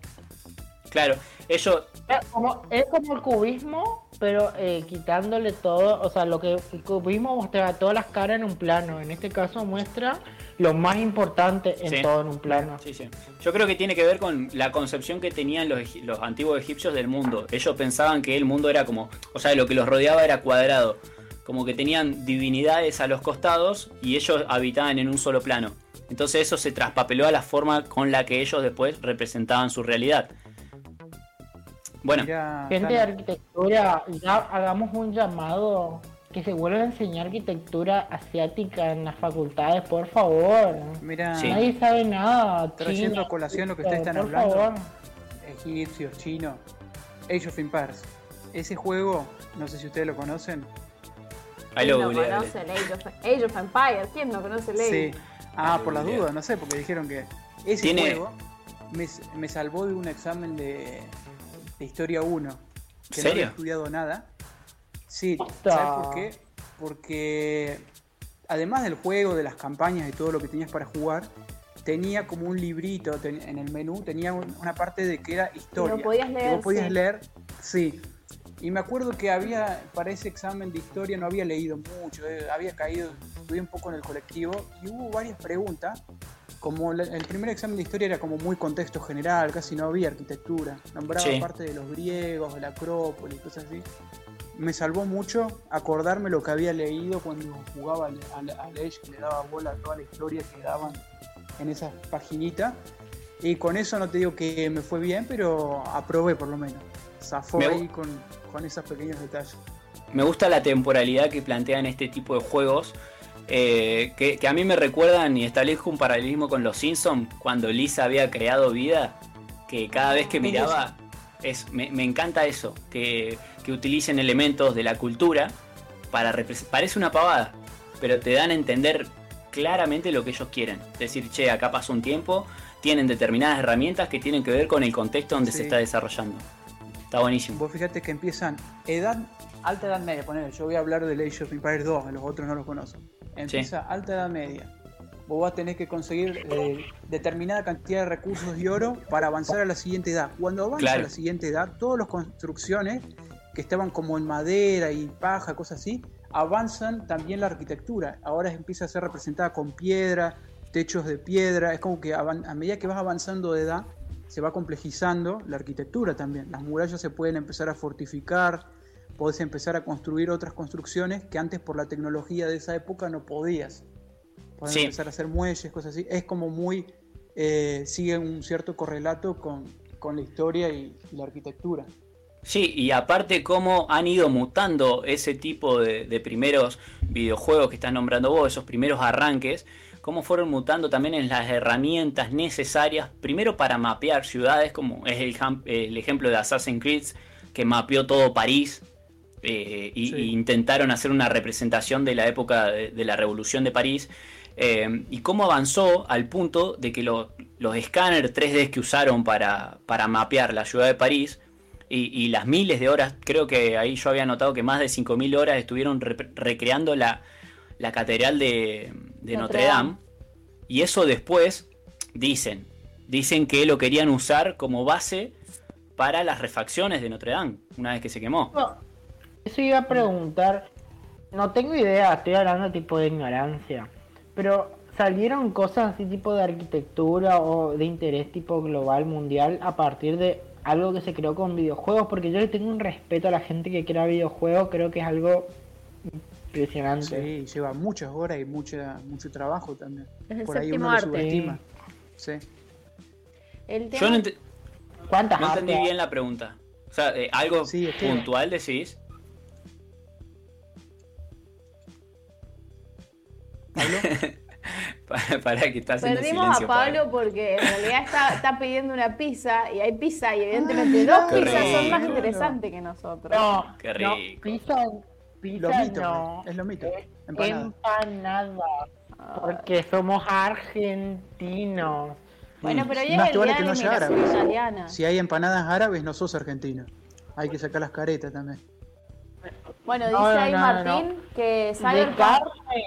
Claro, ellos, Es como, es como el cubismo, pero eh, quitándole todo, o sea, lo que cubismo muestra todas las caras en un plano, en este caso muestra lo más importante en Sí. todo en un plano. Sí, sí. Yo creo que tiene que ver con la concepción que tenían los, los antiguos egipcios del mundo. Ellos pensaban que el mundo era como, o sea, lo que los rodeaba era cuadrado. Como que tenían divinidades a los costados y ellos habitaban en un solo plano. Entonces eso se traspapeló a la forma con la que ellos después representaban su realidad. Bueno, Mirá, Gente de arquitectura, ya hagamos un llamado que se vuelva a enseñar arquitectura asiática en las facultades, por favor. mirá, Sí. Nadie sabe nada. Trayendo China, a colación lo que ustedes están por hablando. favor. egipcios, chinos, Age of Empires. Ese juego, no sé si ustedes lo conocen. ahí ¿Quién lo no conoce el Age of, Age of Empires? ¿Quién no conoce el Age? Sí. Ah, por las dudas, no sé, porque dijeron que ese Tiene- juego me, me salvó de un examen de, de Historia 1. Que no había estudiado nada. Sí. ¿sabes por qué? Porque además del juego, de las campañas y todo lo que tenías para jugar, tenía como un librito ten- en el menú, tenía un- una parte de que era historia. podías que leer, vos podías sí. leer, sí. Y me acuerdo que había, para ese examen de historia no había leído mucho, eh, había caído, estudié un poco en el colectivo y hubo varias preguntas. Como la- el primer examen de historia era como muy contexto general, casi no había arquitectura. Nombraba Sí. parte de los griegos, de la Acrópolis, cosas así. Me salvó mucho acordarme lo que había leído cuando jugaba al, al, al Age, que le daba bola a toda la historia que daban en esa paginita. Y con eso no te digo que me fue bien, pero aprobé por lo menos. Zafó Me ahí con, con esos pequeños detalles. Me gusta la temporalidad que plantean este tipo de juegos. eh, que, que a mí me recuerdan y establezco un paralelismo con los Simpsons cuando Lisa había creado vida. Que cada vez que miraba, es, me, me encanta eso. Que, que utilicen elementos de la cultura para Parece una pavada, pero te dan a entender claramente lo que ellos quieren. Decir, che, acá pasó un tiempo, tienen determinadas herramientas que tienen que ver con el contexto donde se está desarrollando. Está buenísimo. Vos fíjate que empiezan edad, alta edad media, poner, yo voy a hablar del Age of Empires 2, los otros no los conozco. Empieza alta edad media. Vos vas a tener que conseguir eh, determinada cantidad de recursos y oro para avanzar a la siguiente edad. Cuando avanza Claro. a la siguiente edad, todas las construcciones que estaban como en madera y paja, cosas así, avanzan también la arquitectura. Ahora empieza a ser representada con piedra, techos de piedra. Es como que a medida que vas avanzando de edad, se va complejizando la arquitectura también. Las murallas se pueden empezar a fortificar, podés empezar a construir otras construcciones que antes por la tecnología de esa época no podías. Podés Sí. empezar a hacer muelles, cosas así. Es como muy... eh, sigue un cierto correlato con, con la historia y la arquitectura. Sí, y aparte cómo han ido mutando ese tipo de, de primeros videojuegos que estás nombrando vos, esos primeros arranques, cómo fueron mutando también en las herramientas necesarias, primero para mapear ciudades, como es el, ejemplo de Assassin's Creed, que mapeó todo París, eh, y, Sí. y intentaron hacer una representación de la época de, de la Revolución de París, eh, y cómo avanzó al punto de que lo- los escáneres 3D que usaron para, para mapear la ciudad de París, y, y las miles de horas, creo que ahí yo había notado que más de 5.000 horas estuvieron re- recreando la, la catedral de, de Notre Notre Dame. Y eso después, dicen, dicen que lo querían usar como base para las refacciones de Notre Dame, una vez que se quemó. No, Eso iba a preguntar. No tengo idea, estoy hablando tipo de ignorancia. Pero salieron cosas así tipo de arquitectura o de interés tipo global, mundial, a partir de algo que se creó con videojuegos. Porque yo le tengo un respeto a la gente que crea videojuegos, creo que es algo impresionante. Sí, lleva muchas horas y mucha, mucho trabajo también. Es el Por ahí uno lo arte. subestima. Sí. El tema, Yo no, ¿Cuántas no entendí bien la pregunta. O sea, eh, algo Sí, es que- puntual decís. ¿Pablo? Para, para que está haciendo Perdimos silencio. a Pablo Pablo. porque en realidad está, está pidiendo una pizza y hay pizza y evidentemente dos qué pizzas son más interesantes que nosotros. No, Qué no, rico. pizza Los mitos, no. es lo mito. Es Empanada. empanada. Ah. Porque somos argentinos. Bueno, pero Más el te vale día que de no la sea inmigración árabe. italiana. Si hay empanadas árabes, no sos argentino. Hay que sacar las caretas también. Bueno, dice No, no, ahí no, no, Martín que De Cyberpunk, carne.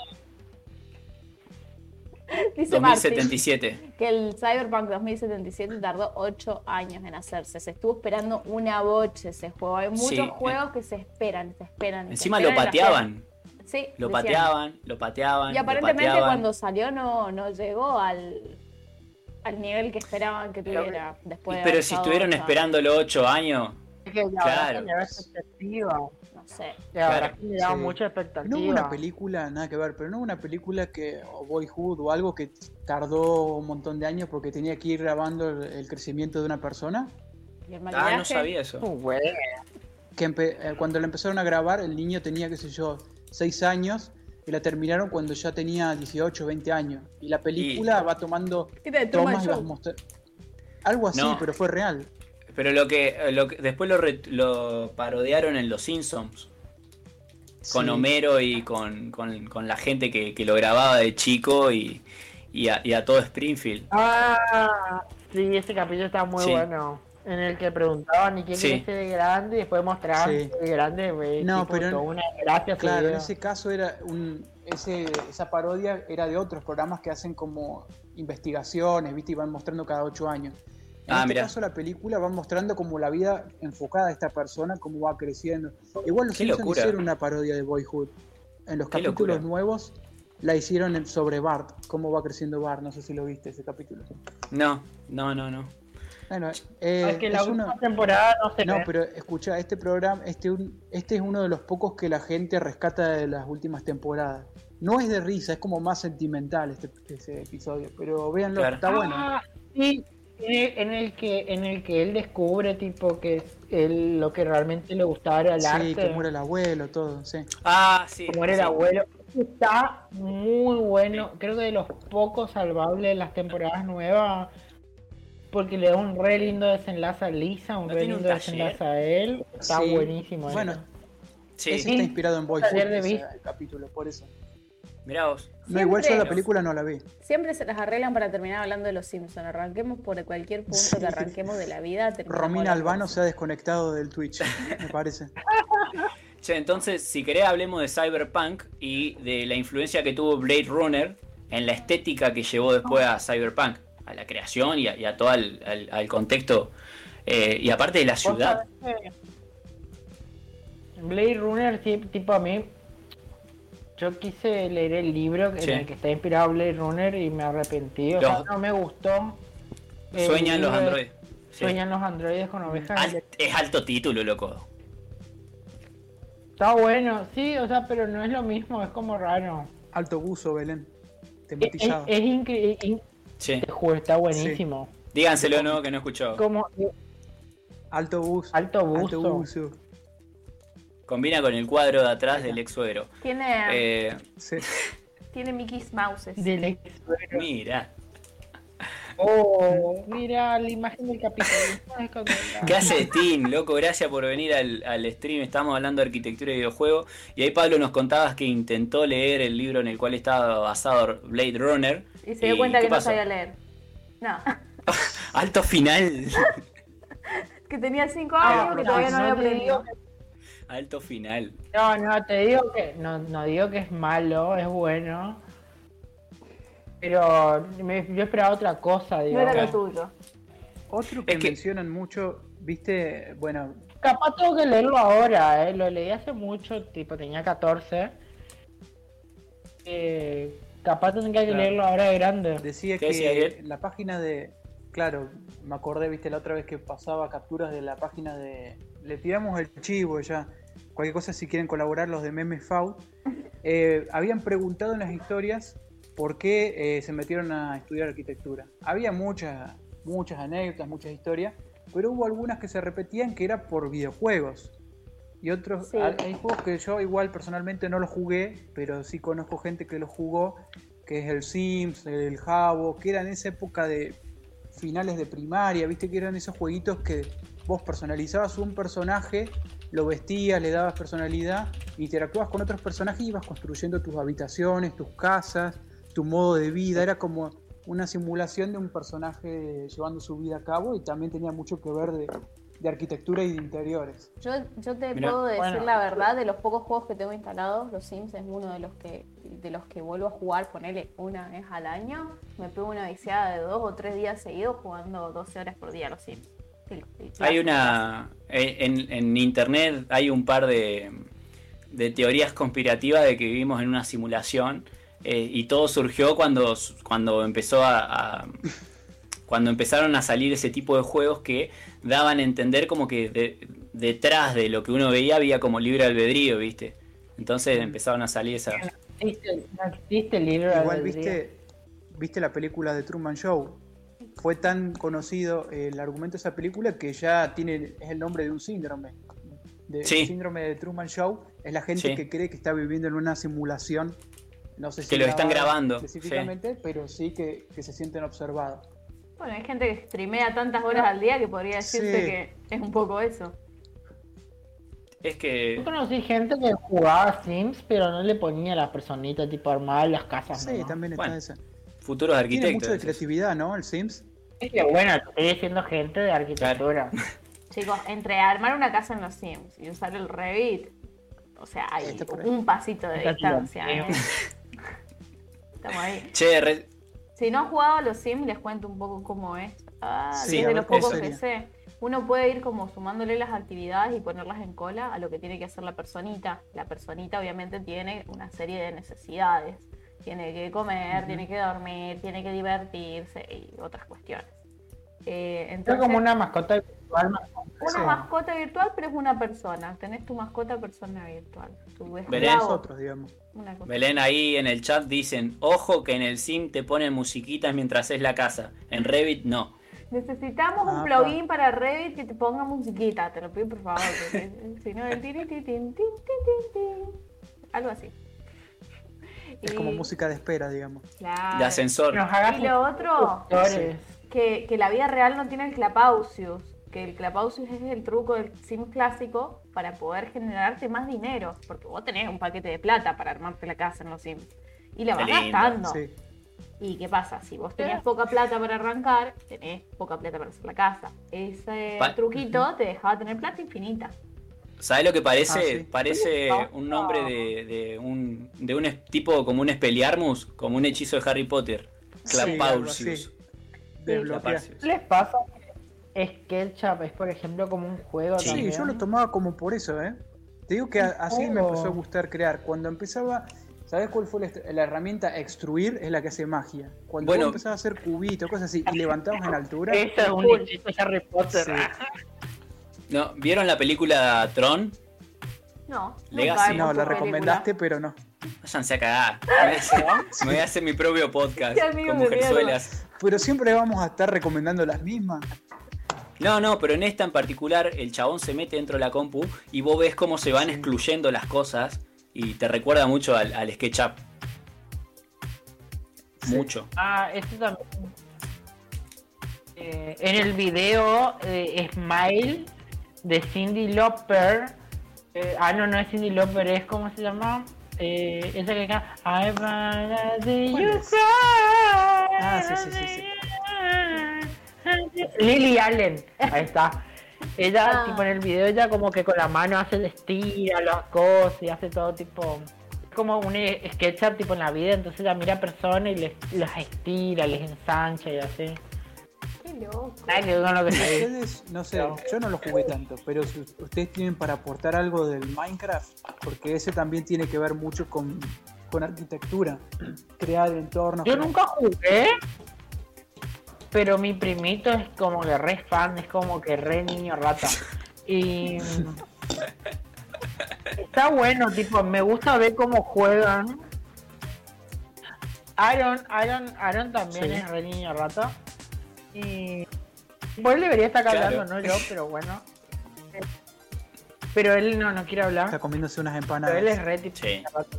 dice Martín 2077. que el Cyberpunk 2077 tardó 8 años en hacerse. Se estuvo esperando una boche ese juego. Hay muchos Sí, eh. juegos que se esperan, se esperan. Encima lo esperan pateaban. Sí, Lo decían. pateaban, lo pateaban. Y aparentemente pateaban. cuando salió no, no llegó al, al nivel que esperaban que tuviera después de Pero si estuvieron esperándolo 8 años. Es que la Claro. expectativa. No sé. La verdad Claro. generaba Sí. mucha No expectativa. hubo una película, nada que ver, pero no hubo una película que, o Boyhood o algo que tardó un montón de años porque tenía que ir grabando el, el crecimiento de una persona. Y el Ah, no sabía eso. Muy buena. Que empe- eh, cuando la empezaron a grabar, el niño tenía, qué sé yo, 6 años y la terminaron cuando ya tenía 18, 20 años. Y la película va tomando ¿Qué te Truman tomas y vas. Algo así, No. pero fue real. Pero lo que, lo que- después lo, re- lo parodiaron en Los Simpsons. Con Sí. Homero y con, con- con la gente que, que lo grababa de chico y, y a, y a todo Springfield. Ah, sí, ese capítulo está muy Sí. bueno. En el que preguntaban, ¿y quién Sí. ser de grande? Y después mostraban Sí. de grande. No, pero en- una gracia Claro, en ese caso era un, ese, esa parodia era de otros programas que hacen como investigaciones, ¿viste? Y van mostrando cada ocho años. En Ah, este mirá. caso la película va mostrando como la vida enfocada de esta persona, cómo va creciendo. Igual los Simpsons hicieron una parodia de Boyhood. En los Qué capítulos locura. nuevos la hicieron sobre Bart, cómo va creciendo Bart, no sé si lo viste ese capítulo. No, no, no, no. Bueno, eh, es que la es última una- temporada no se no, ve. pero escucha, este programa, este, un- este es uno de los pocos que la gente rescata de las últimas temporadas. No es de risa, es como más sentimental este, ese episodio, pero véanlo, Claro. está bueno. Ah, sí, en el, el que en el que él descubre tipo que él, lo que realmente le gustaba era el sí, arte. que muere el abuelo, todo, sí. Ah, sí. era el sí. abuelo. Está muy bueno. Creo que de los pocos salvables de las temporadas nuevas. Porque le da un re lindo desenlace a Lisa, un ¿No re un lindo desenlace a él. Está Sí. buenísimo. Bueno, eso. Sí, ese Sí. está inspirado en de ese vista. capítulo, por eso. Mirá vos. No, igual yo la película no la vi. Siempre se las arreglan para terminar hablando de los Simpsons. Arranquemos por cualquier punto Sí. que arranquemos de la vida. Romina Albano se ha desconectado del Twitch, me parece. Che, entonces, si querés, hablemos de Cyberpunk y de la influencia que tuvo Blade Runner en la estética que llevó después a Cyberpunk, a la creación y a, y a todo el al- al contexto. eh, y aparte de la ciudad. Blade Runner, tipo a mí, yo quise leer el libro en Sí. el que está inspirado Blade Runner y me arrepentí. O Los- sea, no me gustó. Sueñan los androides. Sí. Sueñan los androides con ovejas. Al- es alto título, loco. Está bueno, sí, o sea, pero no es lo mismo, es como raro. Alto buzo, Belén. Es, es, es incre- in- Sí. juro, está buenísimo. Díganselo, ¿no? Que no escuchó. Como Alto buzo. alto buzo. Combina con el cuadro de atrás del ex suegro. Tiene, Eh, Sí. tiene Mickey's Mouses. del ex suegro. mira. Oh, mira la imagen del capitalismo. ¿Qué hace Tim, loco? Gracias por venir al, al stream. Estamos hablando de arquitectura y videojuegos. Y ahí, Pablo, nos contabas que intentó leer el libro en el cual estaba basado Blade Runner. Y se dio cuenta ¿qué que no sabía leer. No, Alto final. que tenía 5 Ah, años que no, todavía no, no había aprendido. Alto final. No, no, te digo que no, no digo que es malo, es bueno. Pero me- yo esperaba otra cosa, No digo. era lo tuyo. Otro que, Es que- mencionan mucho, viste, bueno, Capaz tengo que leerlo ahora, eh. lo leí hace mucho, tipo tenía 14. Eh, capaz tendría que Claro. leerlo ahora de grande. decía ¿Qué que decía Ariel? en la página de, claro, me acordé, viste, la otra vez que pasaba capturas de la página de, le tiramos el chivo ya, cualquier cosa si quieren colaborar los de MemeFau, eh, habían preguntado en las historias por qué eh, se metieron a estudiar arquitectura. Había muchas, muchas anécdotas, muchas historias, pero hubo algunas que se repetían que era por videojuegos. Y otros, Sí. hay juegos que yo igual personalmente no los jugué, pero sí conozco gente que los jugó que es el Sims, el Jabo, que eran en esa época de finales de primaria, viste que eran esos jueguitos que vos personalizabas un personaje, lo vestías, le dabas personalidad, interactuabas con otros personajes y ibas construyendo tus habitaciones, tus casas, tu modo de vida, era como una simulación de un personaje llevando su vida a cabo y también tenía mucho que ver de, de arquitectura y de interiores. Yo, yo te Mirá. puedo decir Bueno. la verdad, de los pocos juegos que tengo instalados, los Sims es uno de los que de los que vuelvo a jugar, ponele una vez al año, me pego una viciada de dos o tres días seguidos jugando 12 horas por día a los Sims. El- el Hay una. En, en internet hay un par de, de teorías conspirativas de que vivimos en una simulación. eh, y todo surgió cuando, cuando empezó a, a- Cuando empezaron a salir ese tipo de juegos que daban a entender como que de- detrás de lo que uno veía había como libre albedrío, ¿viste? Entonces empezaron a salir esas. el libro Igual albedrío. viste, viste la película de Truman Show. Fue tan conocido el argumento de esa película que ya tiene es el nombre de un síndrome. De, Sí. El síndrome de Truman Show es la gente Sí. que cree que está viviendo en una simulación. No sé si Que lo están grabando, específicamente, pero sí que, que se sienten observados. Bueno, hay gente que streamea tantas horas al día que podría decirse Sí. que es un poco eso. Es que. Yo conocí gente que jugaba Sims, pero no le ponía la personita, tipo armar las casas. Sí, ¿no? también está Bueno, esa. Futuros Tiene mucho arquitectos. de creatividad, ¿no? El Sims. Es que bueno, estoy diciendo gente de arquitectura. Chicos, entre armar una casa en los Sims y usar el Revit, o sea, hay un pasito de distancia. ¿eh? Estamos ahí. Che, re- Si no han jugado a los Sims, les cuento un poco cómo es. Ah, Sí, es a de ver los pocos sé. Uno puede ir como sumándole las actividades y ponerlas en cola a lo que tiene que hacer la personita. La personita obviamente tiene una serie de necesidades. Tiene que comer, tiene que dormir, tiene que divertirse y otras cuestiones. Eh, Es entonces, como una mascota virtual. más- una Sí. mascota virtual, pero es una persona. Tenés tu mascota persona virtual. Tu Belén. Nosotros, digamos. una cosa. Belén ahí en el chat dicen, ojo que en el sim te ponen musiquitas mientras es la casa. En Revit no. Necesitamos un Ah, plugin para Revit que te ponga musiquita, te lo pido por favor, porque si no el tin, tin, tin, algo así. Es Y- como música de espera, digamos. claro. De ascensor. Y lo otro, que, que la vida real no tiene el clapausius, que el clapausius es el truco del sim clásico para poder generarte más dinero, porque vos tenés un paquete de plata para armarte la casa en los sims y la vas lindo. gastando. Sí. ¿Y qué pasa? Si vos tenías poca plata para arrancar, tenés poca plata para hacer la casa. Ese Pa- truquito te dejaba tener plata infinita. ¿Sabes lo que parece? Ah, sí. Parece un nombre de, de un, de un es- tipo como un Expelliarmus, como un hechizo de Harry Potter. Sí, algo Clapausius. así. SketchUp es, por ejemplo, como un juego Sí, también. yo lo tomaba como por eso, ¿eh? Te digo que a- así me empezó a gustar crear. Cuando empezaba, ¿sabes cuál fue la, herramienta extruir? Es la que hace magia. Cuando Bueno. vos empezabas a hacer cubitos, cosas así, y levantabas en altura, Eso es un hechizo de Harry Potter. Sí. No, ¿Vieron la película Tron? No, Legacy. no, la película. recomendaste, pero no. Váyanse a cagar. Me voy a hacer, mi propio podcast con mujerzuelas. Pero siempre vamos a estar recomendando las mismas. No, no, pero en esta en particular el chabón se mete dentro de la compu y vos ves cómo se van excluyendo las cosas y te recuerda mucho al, al SketchUp. Sí. Mucho. Ah, este también. Eh, en el video eh, Smile de Cindy Lauper. eh, ah, no, no es Cindy Lauper, es como se llama. Eh, esa que acá. I wanna see ¿Cuál you cry. Ah, sí, sí, sí, sí. Lily Allen, ahí está. Ella, Ah. tipo en el video, ella como que con la mano hace el estira las cosas y hace todo tipo. Como un eh, SketchUp tipo en la vida, entonces ella mira a personas y les, las estira, les ensancha y así. Qué loco. Ay, que no lo que. Ustedes, no sé, No. yo no lo jugué tanto, pero si ustedes tienen para aportar algo del Minecraft, porque ese también tiene que ver mucho con, con arquitectura, crear entornos. Yo nunca jugué, pero mi primito es como que re fan, es como que re niño rata. Y está bueno, tipo, me gusta ver cómo juegan. Aaron, Aaron, Aaron también Sí. es re niño rata. Y pues él debería estar Claro. hablando, no yo, pero bueno. Pero él no, no quiere hablar. Está comiéndose unas Pero él es empanadas. re tipo Sí. rata.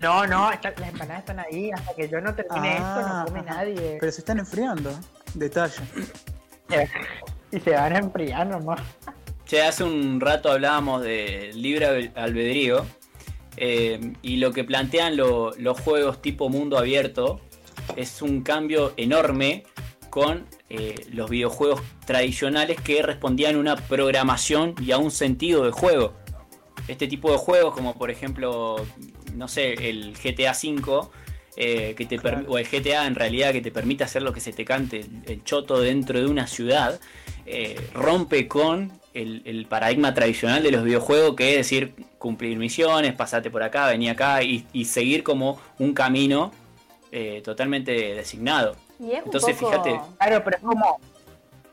No, no, está- las empanadas están ahí. Hasta que yo no termine esto, no Ah, come ajá. nadie. Pero se están enfriando. Detalle. Y se van a enfriar nomás. Che, hace un rato hablábamos de libre al- albedrío eh, y lo que plantean lo- los juegos tipo mundo abierto es un cambio enorme con eh, los videojuegos tradicionales que respondían a una programación y a un sentido de juego. Este tipo de juegos como por ejemplo, no sé, el GTA V eh, que te Claro. o el GTA en realidad que te permite hacer lo que se te cante el, el choto dentro de una ciudad, eh, rompe con el, el paradigma tradicional de los videojuegos, que es decir, cumplir misiones, pasarte por acá, venir acá y, y seguir como un camino eh, totalmente designado. Y es Entonces, un poco fíjate. Claro, pero es como,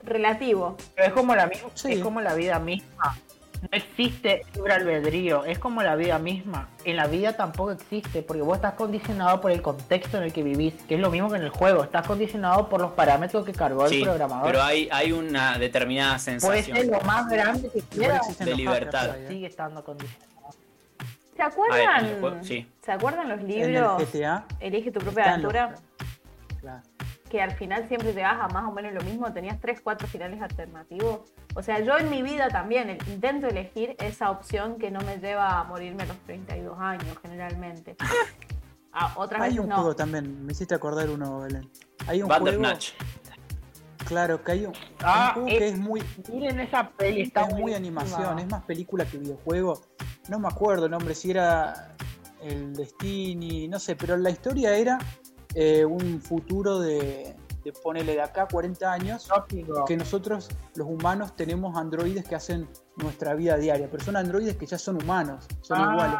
relativo. pero es como la misma, Sí. es como la vida misma. No existe libre albedrío, es como la vida misma. En la vida tampoco existe, porque vos estás condicionado por el contexto en el que vivís, que es lo mismo que en el juego. Estás condicionado por los parámetros que cargó el Sí, programador. pero hay, hay una determinada Puede sensación. ser lo más grande que quieras, de libertad. sigue estando condicionado. ¿Se acuerdan? ver, juego- sí. ¿Se acuerdan los En libros? el GTA. Elige tu propia los- aventura. Claro. Que al final siempre llegabas a más o menos lo mismo, tenías tres, cuatro finales alternativos. O sea, yo en mi vida también el- intento elegir esa opción que no me lleva a morirme a los 32 años generalmente. A otras Hay veces un no. juego también, me hiciste acordar uno, Belén. Hay un juego, claro, que hay un, Ah, un juego que es- es muy, Miren esa peli, está es muy animación, es más película que videojuego. No me acuerdo el nombre, si era el Destiny, no sé, pero la historia era eh, un futuro de, de ponele de acá 40 años, Lógico. que nosotros los humanos tenemos androides que hacen nuestra vida diaria, pero son androides que ya son humanos, son Ah, iguales.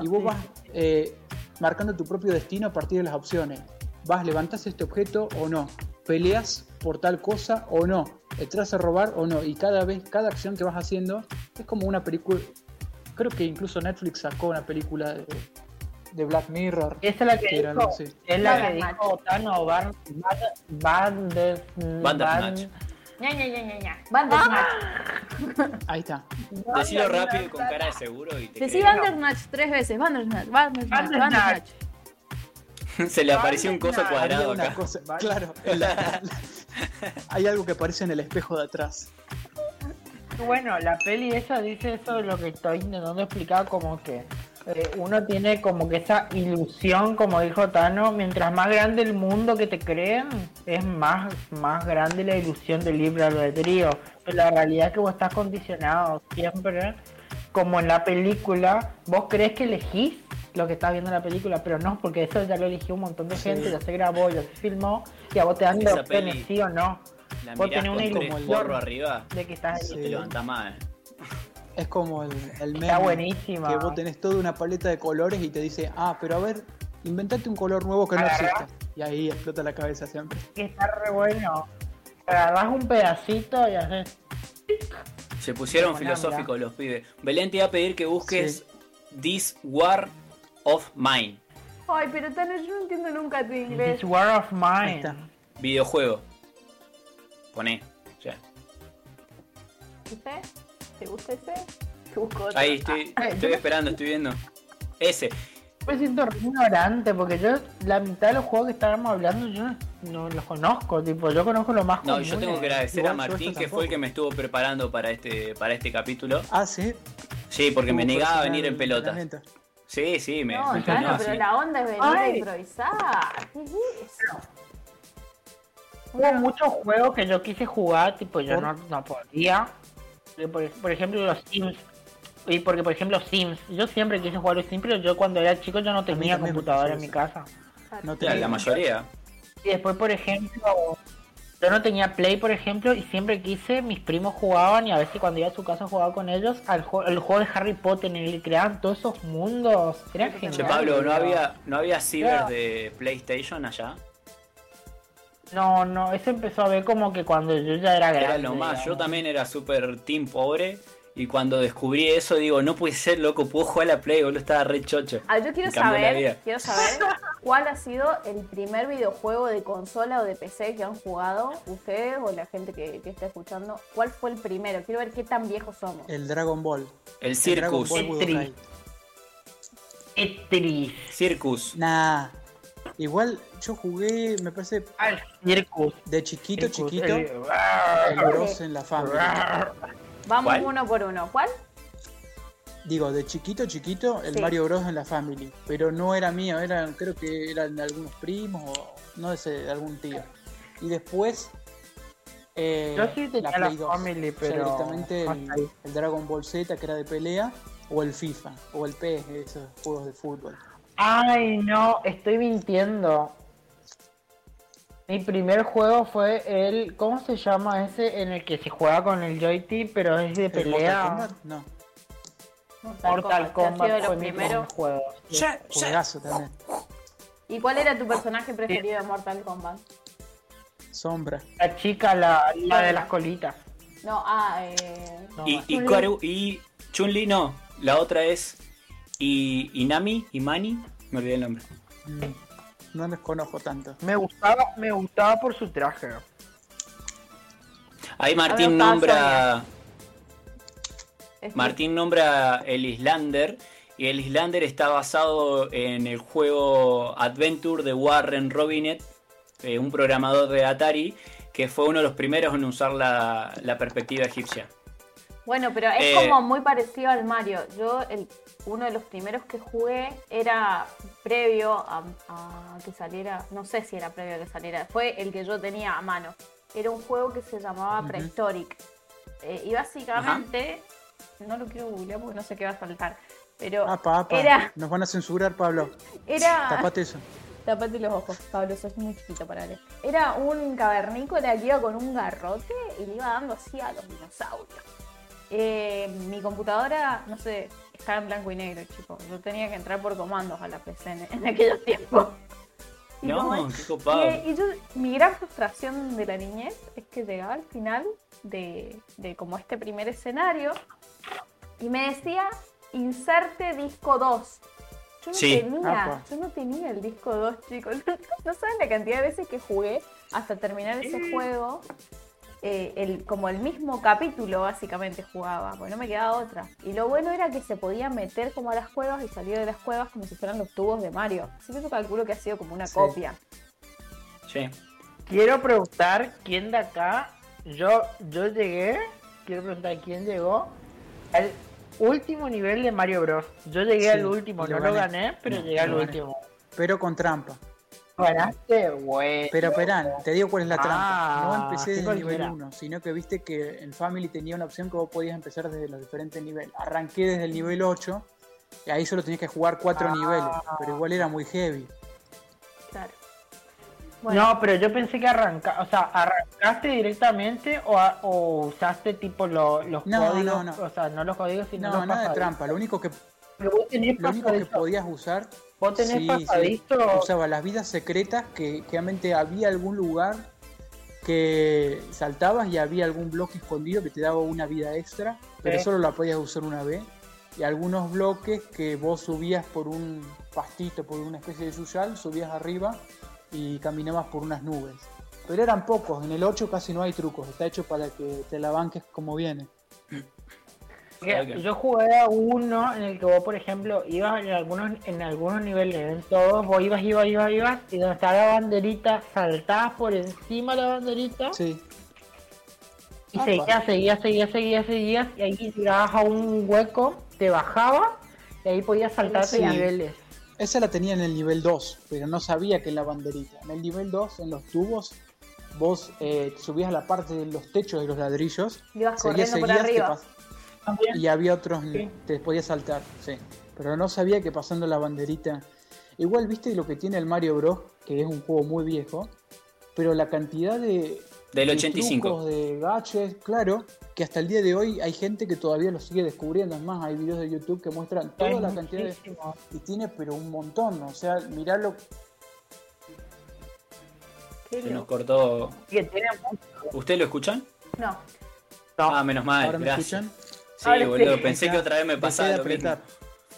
Y vos sí. vas eh, marcando tu propio destino a partir de las opciones. Vas, levantás este objeto o no. Peleas por tal cosa o no. Entras a robar o no. Y cada vez, cada acción que vas haciendo es como una película. Creo que incluso Netflix sacó una película de, de Black Mirror. Esa es la que dijo, así. es la que dijo Tano Van, Van, Van, Bandersnatch. Ña, Ña, Ña, Ña, Ña. Bandersnatch. Ahí está. Decilo rápido y con cara de seguro y te Decí. Bandersnatch tres veces. Bandersnatch, Bandersnatch, Bandersnatch. Se le apareció un coso cuadrado acá. cosa, claro. en la- hay algo que aparece en el espejo de atrás. Bueno, la peli esa dice eso de lo que estoy intentando explicar, como que eh, uno tiene como que esa ilusión, como dijo Tano, mientras más grande el mundo que te creen, es más, más grande la ilusión del libre albedrío. Pero la realidad es que vos estás condicionado siempre, como en la película, vos crees que elegís lo que estás viendo en la película, pero no, porque eso ya lo eligió un montón de Sí. gente, ya se grabó, ya se filmó, y a vos te dan de opciones, peli- sí o no, La Vos tenés una ilusión. arriba de que estás Sí. te levantás mal. Es como el, el meme Está buenísima. que vos tenés toda una paleta de colores y te dice, ah, pero a ver, inventate un color nuevo que no existe. Y ahí explota la cabeza siempre. que está re bueno. Agarrás un pedacito y haces. Se pusieron filosóficos los pibes. Belén te iba a pedir que busques This War of Mine. Ay, pero Tano, yo no entiendo nunca tu inglés. This War of Ahí Mine. está. Videojuego. Poné. Ya. ¿Viste? ¿Te gusta ese? Te busco otro. Ahí estoy, estoy esperando, estoy viendo. Ese. Me siento re ignorante porque yo, la mitad de los juegos que estábamos hablando, yo no, los conozco. Tipo, yo conozco lo más No, yo tengo que agradecer a Martín, que fue el que me estuvo preparando para este, para este capítulo. Ah, sí. Sí, porque me Tuvo negaba a venir en pelotas. Sí, sí, me, No, me engañó pero así. la onda es venir a Ay. improvisar. ¿Qué es eso? Hubo muchos juegos que yo quise jugar, tipo, yo no, no podía. Por, por ejemplo, los Sims. Y porque, por ejemplo, Sims. Yo siempre quise jugar los Sims, pero yo cuando era chico yo no tenía computadora en mi casa. No Ya, te la mayoría. Y después, por ejemplo, yo no tenía Play, por ejemplo, y siempre quise, mis primos jugaban y a veces cuando iba a su casa jugaba con ellos al jue- el juego de Harry Potter en el que creaban todos esos mundos. Era genial. Che, Pablo, ¿no había, ¿no había ciber Claro. de PlayStation allá? No, no, eso empezó a ver como que cuando yo ya era grande. Era lo más. Yo también era súper team pobre. Y cuando descubrí eso, digo, no puede ser, loco, puedo jugar a la Play, boludo, estaba re chocho. Ah, yo quiero saber, quiero saber cuál ha sido el primer videojuego de consola o de PC que han jugado ustedes o la gente que, que está escuchando. ¿Cuál fue el primero? Quiero ver qué tan viejos somos. El Dragon Ball. El El Dragon Circus. Ball El. Circus. Nah. Igual yo jugué, me parece, Al Circus. de chiquito, Circus, chiquito, el- el Bros en la familia. Vamos ¿Cuál? uno por uno. ¿Cuál? Digo, de chiquito, chiquito, el Sí. Mario Bros en la Family. Pero no era mío, era, creo que eran de algunos primos o no sé, de algún tío. Y después. eh, Yo sí tenía la Play 2. Family, O sea, pero directamente el, el Dragon Ball Z, que era de pelea, o el FIFA, o el PES, esos juegos de fútbol. Ay, no, estoy mintiendo. Mi primer juego fue el. ¿Cómo se llama ese? En el que se juega con el joystick, pero es de ¿El Mortal pelea. Kombat? No, Mortal Kombat de fue los mi primeros. primer juego. juegazo también. ¿Y cuál era tu personaje preferido de Mortal Kombat? Sombra. La chica, la, la de las colitas. No, ah, eh... No, Y, y Chun-Li no. La otra es. Y Inami, Imani. Me olvidé el nombre. Mm, No los conozco tanto. Me gustaba, me gustaba por su traje. Ahí Martín nombra. Martín nombra el Islander. Y el Islander está basado en el juego Adventure de Warren Robinet, eh, un programador de Atari, que fue uno de los primeros en usar la, la perspectiva egipcia. Bueno, pero es Eh, como muy parecido al Mario. Yo, el, uno de los primeros que jugué era previo a, a que saliera, no sé si era previo a que saliera, fue el que yo tenía a mano. Era un juego que se llamaba. Prehistoric. Eh, y básicamente, no lo quiero googlear porque no sé qué va a faltar, pero Apa, apa. era, Nos van a censurar, Pablo. era, Tapate eso. Tapate los ojos, Pablo, sos muy chiquito para leer. Era un cavernícola que iba con un garrote y le iba dando así a los dinosaurios. Eh, mi computadora, no sé, estaba en blanco y negro, chicos. Yo tenía que entrar por comandos a la PC en, en aquellos tiempos. Y como No, es- qué copado. y, y yo, mi gran frustración de la niñez es que llegaba al final de, de como este primer escenario y me decía, inserte disco 2. Yo no Sí. tenía, yo no tenía el disco 2, chicos. No saben la cantidad de veces que jugué hasta terminar ese juego. Eh, el, como el mismo capítulo básicamente jugaba, porque no me quedaba otra. Y lo bueno era que se podía meter como a las cuevas y salir de las cuevas como si fueran los tubos de Mario. Así que yo calculo que ha sido como una Sí. copia. Sí. Quiero preguntar quién de acá. Yo, yo llegué. Quiero preguntar quién llegó al último nivel de Mario Bros. Yo llegué Sí, al último, no lo lo gané. gané, pero No, llegué al gané. último. Pero con trampa. ¿Ganaste? Güey. Pero esperá, te digo cuál es la trampa. Ah, no empecé desde el nivel cualquiera. 1, sino que viste que en Family tenía una opción que vos podías empezar desde los diferentes niveles. Arranqué desde el nivel 8 y ahí solo tenías que jugar 4 Ah. niveles, pero igual era muy heavy. Claro. Bueno, No, pero yo pensé que arranca, o sea, arrancaste directamente o, a- o usaste tipo lo- los No, códigos, no, no. o sea, no los códigos sino No, los nada de trampa. Lo único que, Pero vos tenés lo único que podías usar, Vos tenés sí, sí, pasadizos. usaba las vidas secretas que realmente había algún lugar que saltabas y había algún bloque escondido que te daba una vida extra, pero solo la podías usar una vez. Y algunos bloques que vos subías por un pastito, por una especie de yuyal, subías arriba y caminabas por unas nubes. Pero eran pocos, en el 8 casi no hay trucos, está hecho para que te la banques como viene. Yo jugué a uno en el que vos, por ejemplo, ibas en algunos, en algunos niveles, en todos, vos ibas, ibas, ibas, ibas, y donde estaba la banderita, saltabas por encima de la banderita Sí, y Apa. seguías, seguías, seguías, seguías, seguías, y ahí llegabas a un hueco, te bajabas, y ahí podías saltarte Sí. niveles. esa la tenía en el nivel 2, pero no sabía que en la banderita. En el nivel 2, en los tubos, vos eh, subías a la parte de los techos de los ladrillos, ibas seguías, corriendo por seguías, te arriba. También. y había otros, Sí. te podías saltar, sí. Pero no sabía que pasando la banderita. Igual viste lo que tiene el Mario Bros, que es un juego muy viejo, pero la cantidad de. Del de 85. trucos, de gaches, claro, que hasta el día de hoy hay gente que todavía lo sigue descubriendo. Es más, hay videos de YouTube que muestran toda Hay la cantidad de. Y tiene, pero un montón, o sea, mirarlo. Qué Se nos cortó. ¿Ustedes lo escuchan? No, No. Ah, menos mal, ¿Ahora me gracias. escuchan? Sí, Ahora sí. boludo, pensé que otra vez me pasaba de lo mismo. apretar.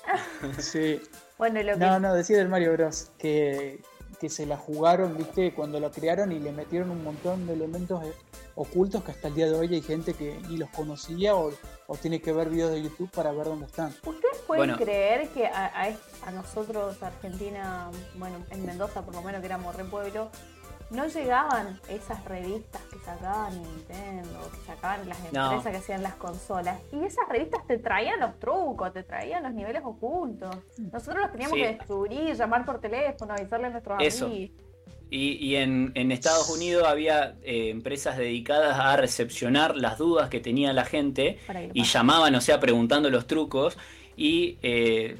Sí. bueno, lo que No, no, decía del Mario Bros. Que que se la jugaron, viste, cuando la crearon y le metieron un montón de elementos eh, ocultos que hasta el día de hoy hay gente que ni los conocía o, o tiene que ver videos de YouTube para ver dónde están. ¿Ustedes pueden Bueno. creer que a, a nosotros, Argentina, bueno, en Mendoza por lo menos que éramos re pueblo, no llegaban esas revistas que sacaban Nintendo, que sacaban las No. empresas que hacían las consolas? Y esas revistas te traían los trucos, te traían los niveles ocultos. Nosotros los teníamos Sí. que descubrir, llamar por teléfono, avisarle a nuestros Eso. amigos. Y, y en, en Estados Unidos había eh, empresas dedicadas a recepcionar las dudas que tenía la gente y llamaban, o sea, preguntando los trucos. Y eh,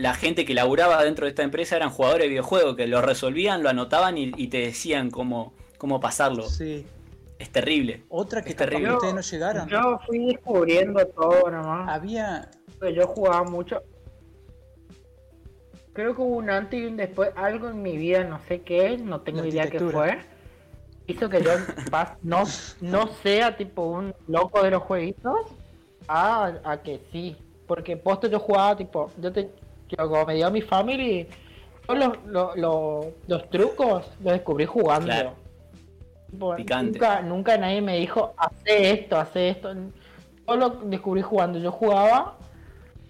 la gente que laburaba dentro de esta empresa eran jugadores de videojuegos que lo resolvían, lo anotaban y, y te decían cómo, cómo pasarlo. Sí. Es terrible. Otra que Es terrible. ustedes no llegaron. Yo fui descubriendo todo nomás. Había, Porque yo jugaba mucho. Creo que hubo un antes y un después. Algo en mi vida, no sé qué, no tengo idea qué fue. Hizo que yo no, no sea tipo un loco de los jueguitos a, a que sí. Porque posto yo jugaba tipo. Yo te. Yo, como me dio mi family. Todos los, los, los, los trucos los descubrí jugando. Claro. Picante. Nunca, nunca nadie me dijo, hace esto, hace esto. Todo lo descubrí jugando. Yo jugaba,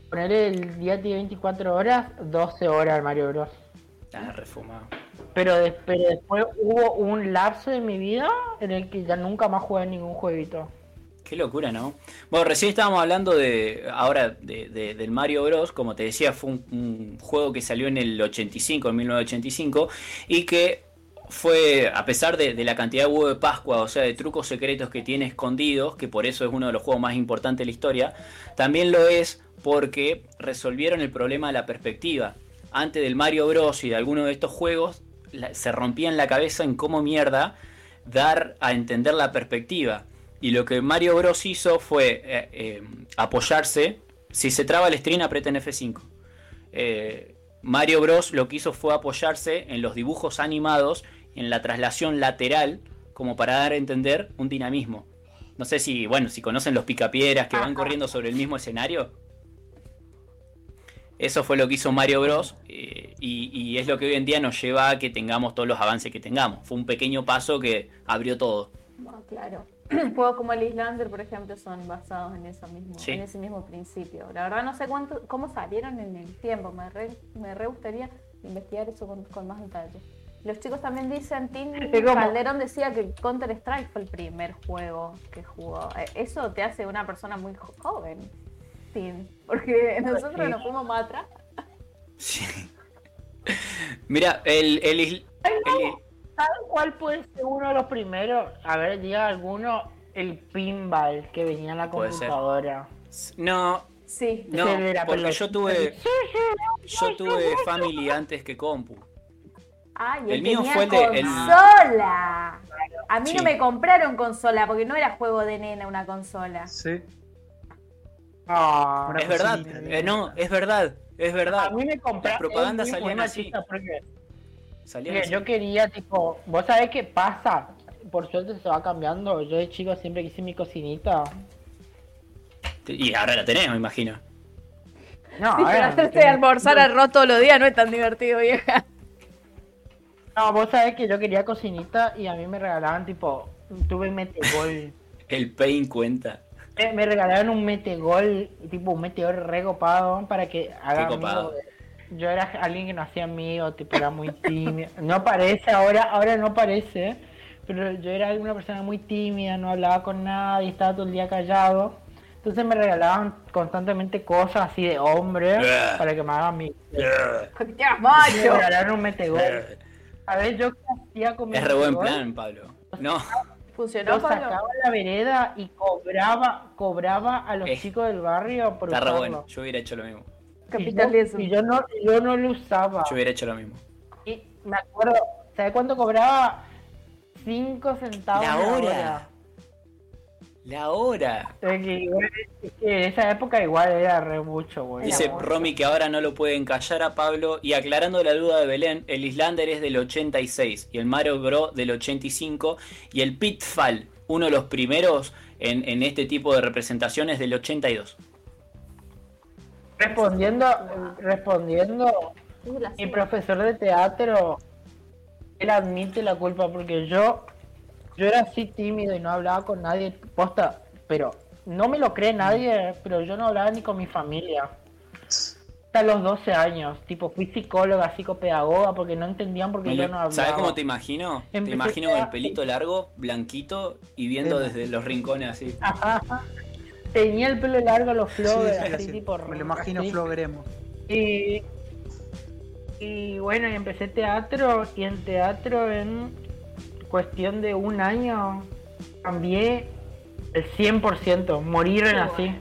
ponerle el día de 24 horas, 12 horas al Mario Bros. Ah, refumado. Pero, de- pero después hubo un lapso de mi vida en el que ya nunca más jugué ningún jueguito. Qué locura, ¿no? Bueno, recién estábamos hablando de ahora de, de- del Mario Bros. Como te decía, fue un, juego que salió en el 85, en 1985, y que fue, a pesar de, la cantidad de huevo de Pascua, o sea, de trucos secretos que tiene escondidos, que por eso es uno de los juegos más importantes de la historia, también lo es porque resolvieron el problema de la perspectiva. Antes del Mario Bros. y de alguno de estos juegos, se rompían la cabeza en cómo mierda dar a entender la perspectiva. Y lo que Mario Bros hizo fue eh, eh, apoyarse. Si se traba el stream, aprieten F5. Eh, Mario Bros lo que hizo fue apoyarse en los dibujos animados, en la traslación lateral, como para dar a entender un dinamismo. No sé si, bueno, si conocen los picapiedras que van corriendo sobre el mismo escenario. Eso fue lo que hizo Mario Bros. eh, y, y es lo que hoy en día nos lleva a que tengamos todos los avances que tengamos. Fue un pequeño paso que abrió todo. Claro. Juegos como el Islander, por ejemplo, son basados en eso mismo, Sí. en ese mismo principio. La verdad no sé cuánto, cómo salieron en el tiempo. Me re, me re gustaría investigar eso con, con más detalle. Los chicos también dicen, Tim Calderón decía que Counter Strike fue el primer juego que jugó. Eh, Eso te hace una persona muy jo- joven, Tim, porque nosotros Sí. nos fuimos más atrás. Sí. Mira, el, el, isl- el- ¿Saben cuál puede ser uno de los primeros? A ver, diga alguno, el pinball que venía en la computadora. No, Sí. no, porque yo tuve, yo tuve Family antes que compu. Ay, El mío fue el de- el- consola. A mí Sí. no me compraron consola porque no era juego de nena una consola. sí. Ah, Es verdad, eh, no, es verdad, es a verdad. mí me compraron. Las propagandas salían así. chica porque Mira, así. yo quería, tipo, vos sabés qué pasa. Por suerte se va cambiando. Yo de chico siempre quise mi cocinita. Y ahora la tenés, me imagino. No, hacerse yo- almorzar arroz todos los días no es tan divertido, vieja. No, vos sabés que yo quería cocinita y a mí me regalaban, tipo, tuve un metegol. El pain cuenta. Me regalaron un metegol, tipo un meteor recopado para que haga Qué copado. amigo de- Yo era alguien que no hacía amigo, tipo era muy tímido. No parece ahora, ahora no parece, pero yo era una persona muy tímida, no hablaba con nadie, estaba todo el día callado. Entonces me regalaban constantemente cosas así de hombre Yeah. para que me hagan mi. Hagas Me macho. regalaron un metegol. A ver, yo qué hacía con mi Es re buen plan, Pablo. No, ¿Funcionó, Yo Pablo? sacaba la vereda y cobraba, cobraba a los Eh, chicos del barrio por está re usarlo. bueno. Yo hubiera hecho lo mismo. Y yo, Capitalismo. y yo no, yo no lo usaba. Yo hubiera hecho lo mismo. Y me acuerdo, ¿sabes cuánto cobraba? 5 centavos La hora. hora. La hora. Es que, igual- es que en esa época igual era re mucho, güey. Dice mucho. Romy que ahora no lo pueden callar a Pablo. Y aclarando la duda de Belén, el Islander es del 86 y el Mario Bros del 85 y el Pitfall, uno de los primeros en, en este tipo de representaciones del 82. Respondiendo, respondiendo, mi profesor de teatro él admite la culpa porque yo, yo era así tímido y no hablaba con nadie, posta, pero no me lo cree nadie, pero yo no hablaba ni con mi familia. Hasta los 12 años, tipo, fui psicóloga, psicopedagoga, porque no entendían porque yo no hablaba. ¿Sabes cómo te imagino? Te imagino con el pelito largo, blanquito y viendo Tema. desde los rincones así. Ajá, ajá. Tenía el pelo largo, los Sí, flores, sí, así, así. tipo. Me lo imagino así. Flo Gremo. Y, y bueno, y empecé teatro y en teatro en cuestión de un año cambié el 100%, morir en así.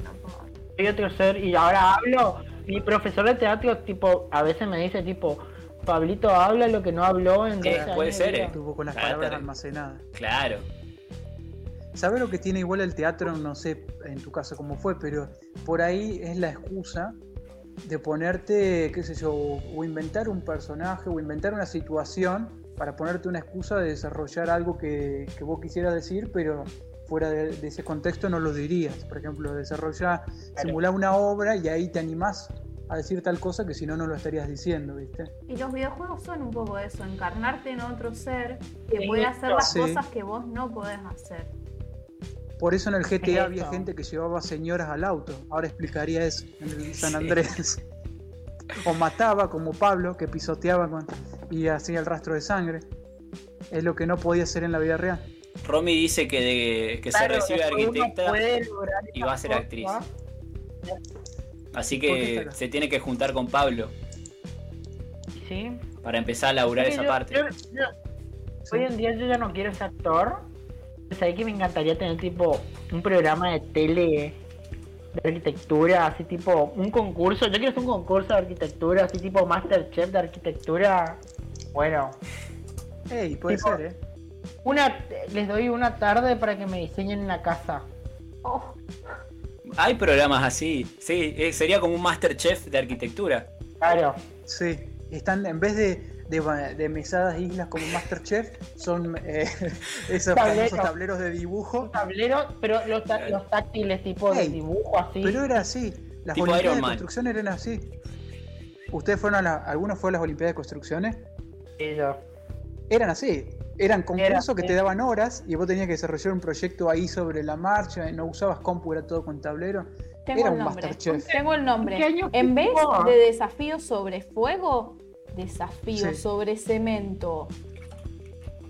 Soy otro ser y ahora hablo. Mi profesor de teatro tipo a veces me dice tipo, Pablito habla lo que no habló en Eh, 12 puede ser, de vida". eh. Estuvo con las palabras almacenadas. Claro. ¿Sabes lo que tiene igual el teatro? No sé en tu caso cómo fue, pero por ahí es la excusa de ponerte, qué sé yo, o inventar un personaje o inventar una situación para ponerte una excusa de desarrollar algo que, que vos quisieras decir, pero fuera de, de ese contexto no lo dirías. Por ejemplo, desarrollar, simular una obra y ahí te animás a decir tal cosa que si no, no lo estarías diciendo, ¿viste? Y los videojuegos son un poco eso, encarnarte en otro ser que Sí, puede hacer las sí. cosas que vos no podés hacer. Por eso en el GTA había gente que llevaba señoras al auto. Ahora explicaría eso en el San Andrés. o mataba como Pablo, que pisoteaba con, y hacía el rastro de sangre. Es lo que no podía hacer en la vida real. Romy dice que, de, que se recibe arquitecta, y va a ser actriz. así ¿Por qué que se tiene que juntar con Pablo Sí. para empezar a laburar Sí, esa yo- parte. yo- yo- Hoy en día yo ya no quiero ser actor. Sabes que me encantaría tener tipo un programa de tele de arquitectura, así tipo un concurso. Yo quiero hacer un concurso de arquitectura, así tipo Masterchef de arquitectura. Bueno, Ey, puede Tipo- ser, ¿eh? una les doy una tarde para que me diseñen una casa. Oh, Hay programas así, sí, eh, sería como un Masterchef de arquitectura. Claro. Sí. Están, en vez de, de, mesadas islas como Masterchef, son eh, esos Tableros. famosos tableros de dibujo. Tableros, pero los, ta- los táctiles tipo de dibujo así. Pero era así. Las Tipo Olimpiadas de construcción eran así. ¿Ustedes fueron a la, algunos fueron a las Olimpiadas de construcciones? Sí, yo. Eran así. Eran concursos que te daban horas y vos tenías que desarrollar un proyecto ahí sobre la marcha. No usabas compu, era todo con tablero. tengo Era el un nombre. Masterchef. Tengo el nombre. ¿Qué año En vez fue? de desafío sobre fuego, desafío Sí. sobre cemento.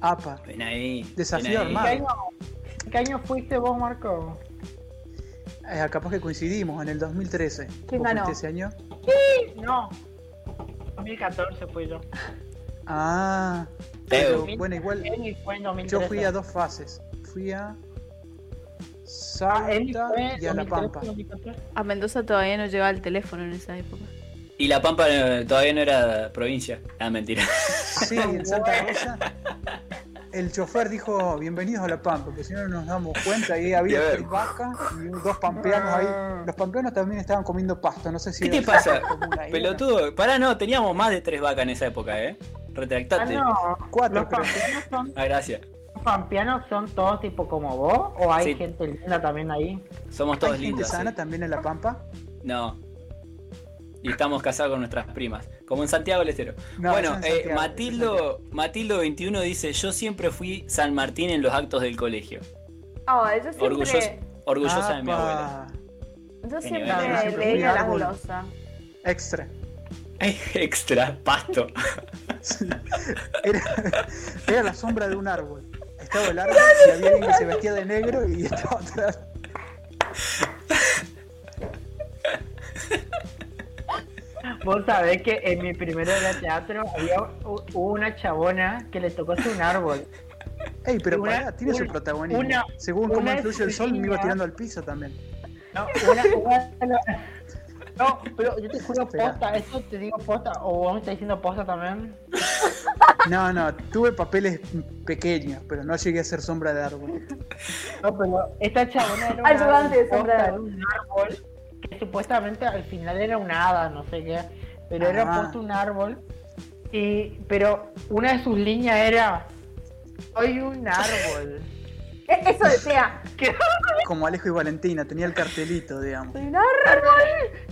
APA. Ven ahí. Desafío ven ahí. ¿Qué armado. año, ¿Qué año fuiste vos, Marco? Eh, capaz que coincidimos en el 2013. ¿Quién ¿Vos ganó? fuiste ese año? No. 2014 fui yo. Ah. Pero, bueno, igual Emi fue en 2013. yo fui a dos fases. Fui a Ah, Salta fue y a La 2013, Pampa. 2014. A Mendoza todavía no llegaba el teléfono en esa época. Y La Pampa eh, todavía no era provincia. Ah, mentira. Sí, en Santa Rosa. El chofer dijo, bienvenidos a La Pampa, porque si no no nos damos cuenta, y ahí había tres vacas y dos pampeanos ahí. Los pampeanos también estaban comiendo pasto, no sé si ¿Qué te pasa? Pelotudo. Pará, no, teníamos más de tres vacas en esa época, ¿eh? Ah, Retractate. no. Cuatro, Los pampeanos son, Ah, gracias. los pampeanos son todos tipo como vos o hay Sí. gente linda también ahí. Somos ¿Hay todos gente lindos. sana sí. también en La Pampa? No. Y estamos casados con nuestras primas. Como en Santiago del Estero. No, bueno, eh, Matildo, Matildo 21 dice, yo siempre fui San Martín en los actos del colegio. Oh, yo siempre, Orgullosa, orgullosa de mi abuela. yo siempre fui leía la glosa. Extra. Extra, pasto. Era, era la sombra de un árbol. Estaba el árbol y había alguien que se vestía de negro y estaba atrás. Vos sabés que en mi primero de teatro había una chabona que le tocó hacer un árbol. Ey, pero Una- pará, tiene su una- protagonismo. una- Según cómo una influye el sol, me iba tirando al piso también. No, una, una- no, pero yo te juro posta, eso te digo posta, o vos me estás diciendo posta también. No, no, tuve papeles pequeños, pero no llegué a ser sombra de árbol. No, pero esta chabona era un Ayudante de sombra de árbol. Era un que supuestamente al final era un hada, no sé qué, pero era puesto un árbol y pero una de sus líneas era soy un árbol. E- Eso decía. ¿Qué? Como Alejo y Valentina, tenía el cartelito, digamos. "Soy un árbol".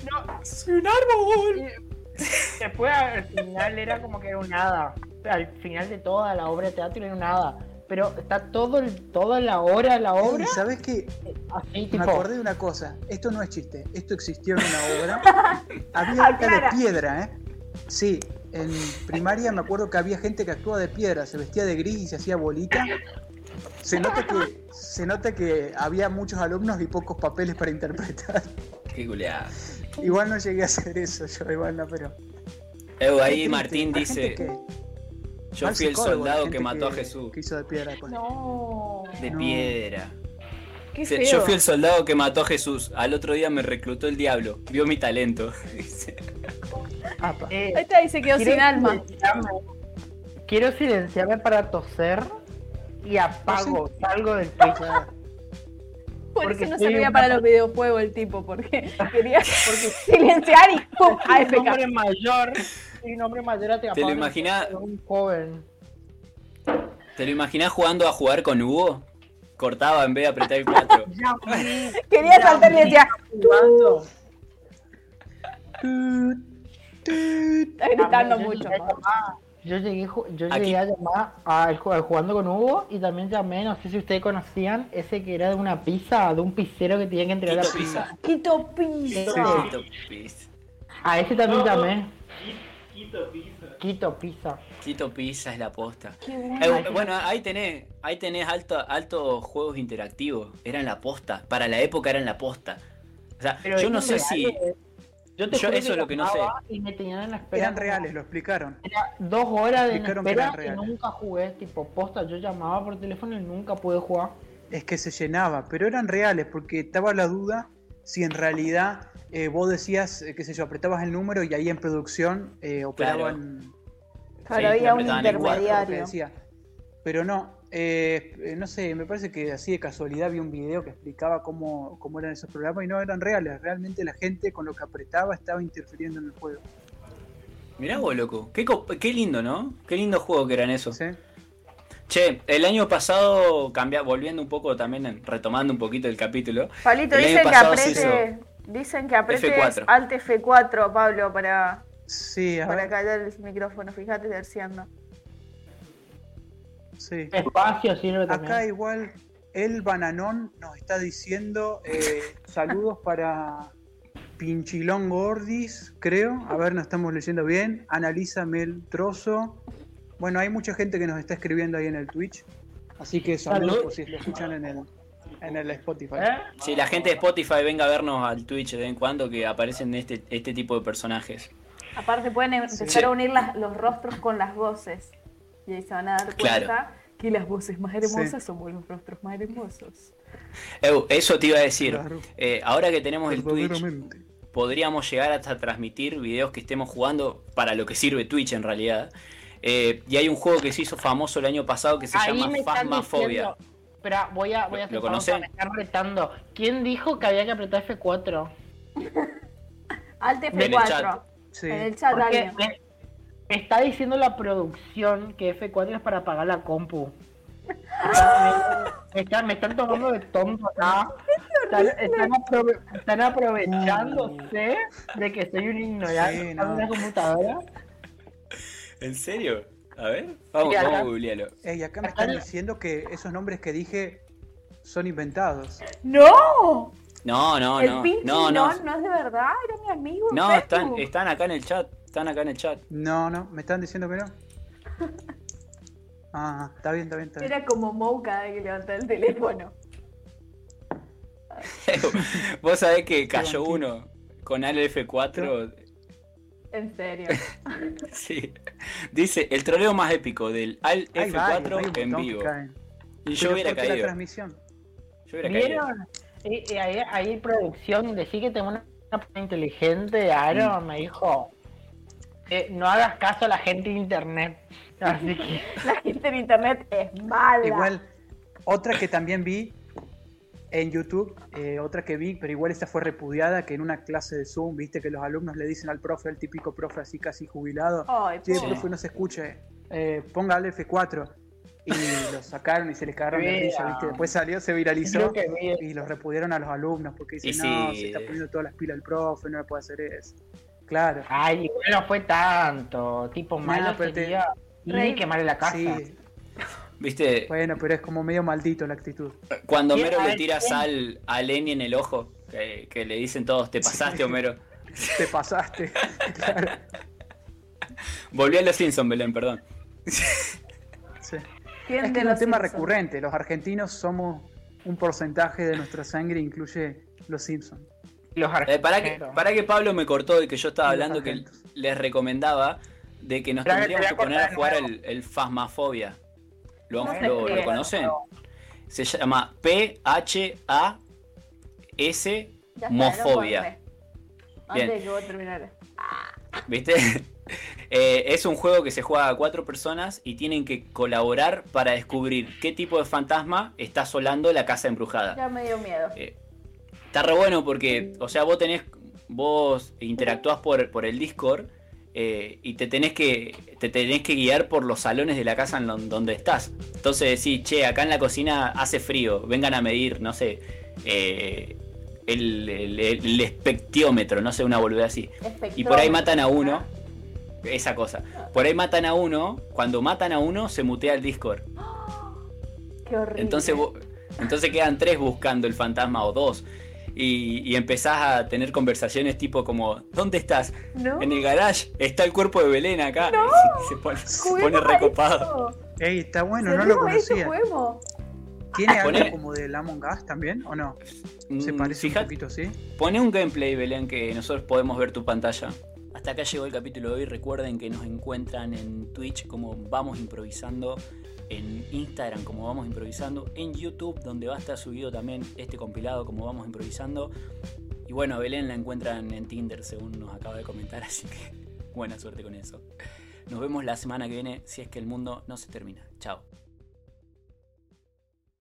No, ¡Soy un árbol! y después al final era como que era un hada. al final de toda la obra de teatro y no nada. Pero está todo el, toda la hora, la obra, Ey, ¿Sabes qué? así Me acordé de una cosa. Esto no es chiste. Esto existió en una obra. Había gente Aclara. de piedra, ¿eh? Sí. En primaria me acuerdo que había gente que actuaba de piedra. Se vestía de gris y se hacía bolita. Se nota que, se nota que había muchos alumnos y pocos papeles para interpretar. Qué culeada. Igual no llegué a hacer eso, yo igual no, pero. Qué ahí. Martín dice, gente que- yo fui el soldado que mató a Jesús. Que hizo de piedra después. No. De No. piedra. Qué Dice, feo. Yo fui el soldado que mató a Jesús. Al otro día me reclutó el diablo. Vio mi talento. Eh, Ahí está, y se quedó sin alma. silenciarme. Quiero silenciarme para toser y apago, salgo del. Claro. Por porque eso no servía para los videojuegos el tipo, porque quería silenciar y ¡pum! Soy un AFK. hombre mayor, soy un hombre mayor te ¿Te lo imaginas? un joven. ¿Te lo imaginás jugando a jugar con Hugo? Cortaba en vez de apretar el 4. Llamé, Quería saltar y decía, jugando. está gritando mucho. Yo llegué, yo llegué a llamar al ju- al jugando con Hugo y también llamé, no sé si ustedes conocían, ese que era de una pizza, de un pizzero que tenía que entregar Quito la pizza. pizza. Quito pizza. Quito pizza. A ese también llamé. Quito pizza. Quito pizza es la posta. Qué Eh, bueno. ahí tenés, ahí tenés alto, altos juegos interactivos. Eran la posta. Para la época eran la posta. O sea, Pero yo no sé si. Yo, te yo juro eso es lo que no sé. Y me tenían en la espera. Eran reales, lo explicaron. Era dos horas de que espera y nunca jugué. Tipo, posta, yo llamaba por teléfono y nunca pude jugar. Es que se llenaba, pero eran reales porque estaba la duda si en realidad eh, vos decías, eh, qué sé yo, apretabas el número y ahí en producción eh, operaban Claro, Sí, había un intermediario. decía. Pero no, eh, no sé, me parece que así de casualidad vi un video que explicaba cómo, cómo eran esos programas y no eran reales. Realmente la gente con lo que apretaba estaba interfiriendo en el juego. Mirá vos, loco. Qué, qué lindo, ¿no? Qué lindo juego que eran esos. ¿sí? Che, el año pasado, cambia, volviendo un poco también, retomando un poquito el capítulo. Palito, El año dicen que apriete, dicen que apretes F4. Alt F4, Pablo, para, Sí, a para callar el micrófono. Fíjate terciando. sí. Espacio sirve también. Acá igual el bananón nos está diciendo eh, saludos para Pinchilón Gordis, creo. A ver, nos estamos leyendo bien. Analízame el trozo. Bueno, hay mucha gente que nos está escribiendo ahí en el Twitch. Así que saludos Salud. por si lo escuchan en el, en el Spotify. ¿Eh? Si la gente de Spotify venga a vernos al Twitch de vez en cuando, que aparecen este, este tipo de personajes. Aparte pueden empezar Sí. a unir las- los rostros con las voces. Y ahí se van a dar cuenta Claro. que las voces más hermosas Sí. son los rostros más hermosos. Eu, eso te iba a decir. Claro. Eh, ahora que tenemos el Twitch, podríamos llegar hasta transmitir videos que estemos jugando para lo que sirve Twitch en realidad. Eh, y hay un juego que se hizo famoso el año pasado que se Ahí llama Phasmophobia. diciendo. Espera, voy a, voy a ¿Lo- hacer lo pausa, conocen? me están retando. ¿Quién dijo que había que apretar F4? Alt En el F4. chat. Sí. En el chat, Porque alguien. me, me está diciendo la producción que F4 es para apagar la compu. me, están, me están tomando de tonto acá. Están, están aprove- están aprovechándose de que soy un ignorante. Sí, ¿Están en la computadora? ¿En serio? A ver, vamos, Sí, acá. vamos a googlearlo. Ey, acá me están diciendo que esos nombres que dije son inventados. ¡No! No, no, el no. Pinky No, no, no. no es de verdad, era mi amigo. No, Facebook. están, están acá en el chat. Están acá en el chat. No, no, me están diciendo que no. Ah, está bien, está bien, está bien. Era como Mou cada vez que levantaba el teléfono. Vos sabés que cayó uno con al F4. En serio. Sí. Dice, el troleo más épico del al Hay F4 varios, hay un en vivo. Y yo hubiera ¿por qué la caído. transmisión? Yo hubiera caído. ¿Vieron? Y, y ahí, ahí producción, decía que tengo una, una persona inteligente, Aaron Mm. me dijo, eh, no hagas caso a la gente de internet. Así que, La gente en internet es mala. Igual, otra que también vi en YouTube, eh, otra que vi, pero igual esta fue repudiada, que en una clase de Zoom, viste que los alumnos le dicen al profe, el típico profe así casi jubilado, Ay, che, pobre. profe, no se escuche, eh, ponga al F4. Y lo sacaron y se les cagaron de risa, viste. Después salió, se viralizó y los repudiaron a los alumnos porque dicen, no, sí. se está poniendo todas las pilas el profe, no me puede hacer eso. Claro. ay, igual no fue tanto, tipo malo pero te- sería... Y quemarle la casa. Sí, ¿Viste? bueno, pero es como medio maldito la actitud. Cuando ¿Quién- Homero le tira sal a Lenny en el ojo, que, que le dicen todos, te pasaste, Homero. Te pasaste. claro. Volví a los Simpsons, Belén, perdón. Sí. ¿Quién Es de que es un tema Simpsons? recurrente. Los argentinos somos un porcentaje de nuestra sangre, incluye los Simpsons. Los Eh, para, que, argentinos. para que Pablo me cortó y que yo estaba hablando que les recomendaba de que nos tendríamos que poner a de jugar el, el Phasmophobia. ¿Lo, ¿Cómo se lo- escribe? lo conocen? Se llama P-H-A-S Mofobia. Bien. Antes de que vos terminaras. ¿Viste? Eh, es un juego que se juega a cuatro personas y tienen que colaborar para descubrir qué tipo de fantasma está asolando la casa embrujada. Ya me dio miedo. Eh, está re bueno porque, o sea, vos tenés, vos interactuás por, por el Discord eh, y te tenés que te tenés que guiar por los salones de la casa en don- donde estás. Entonces decís, che, acá en la cocina hace frío, vengan a medir, no sé, eh, el, el, el espectiómetro, no sé, una boludez así. Y por ahí matan a uno, esa cosa. Por ahí matan a uno, cuando matan a uno se mutea el Discord. Qué horrible. Entonces, entonces quedan tres buscando el fantasma o dos. Y, y empezás a tener conversaciones tipo como, ¿dónde estás? ¿No? En el garage, está el cuerpo de Belén acá. Se pone, se recopado. Ey, está bueno, no lo conocía. ¿Tiene Pone- algo como del Among Us también o no? Se Mm, parece fija- un poquito, ¿sí? Pone un gameplay, Belén, que nosotros podemos ver tu pantalla. Hasta acá llegó el capítulo de hoy. Recuerden que nos encuentran en Twitch como Vamos Improvisando, en Instagram como Vamos Improvisando, en YouTube donde va a estar subido también este compilado como Vamos Improvisando. Y bueno, Belén la encuentran en Tinder según nos acaba de comentar, así que buena suerte con eso. Nos vemos la semana que viene si es que el mundo no se termina. Chao.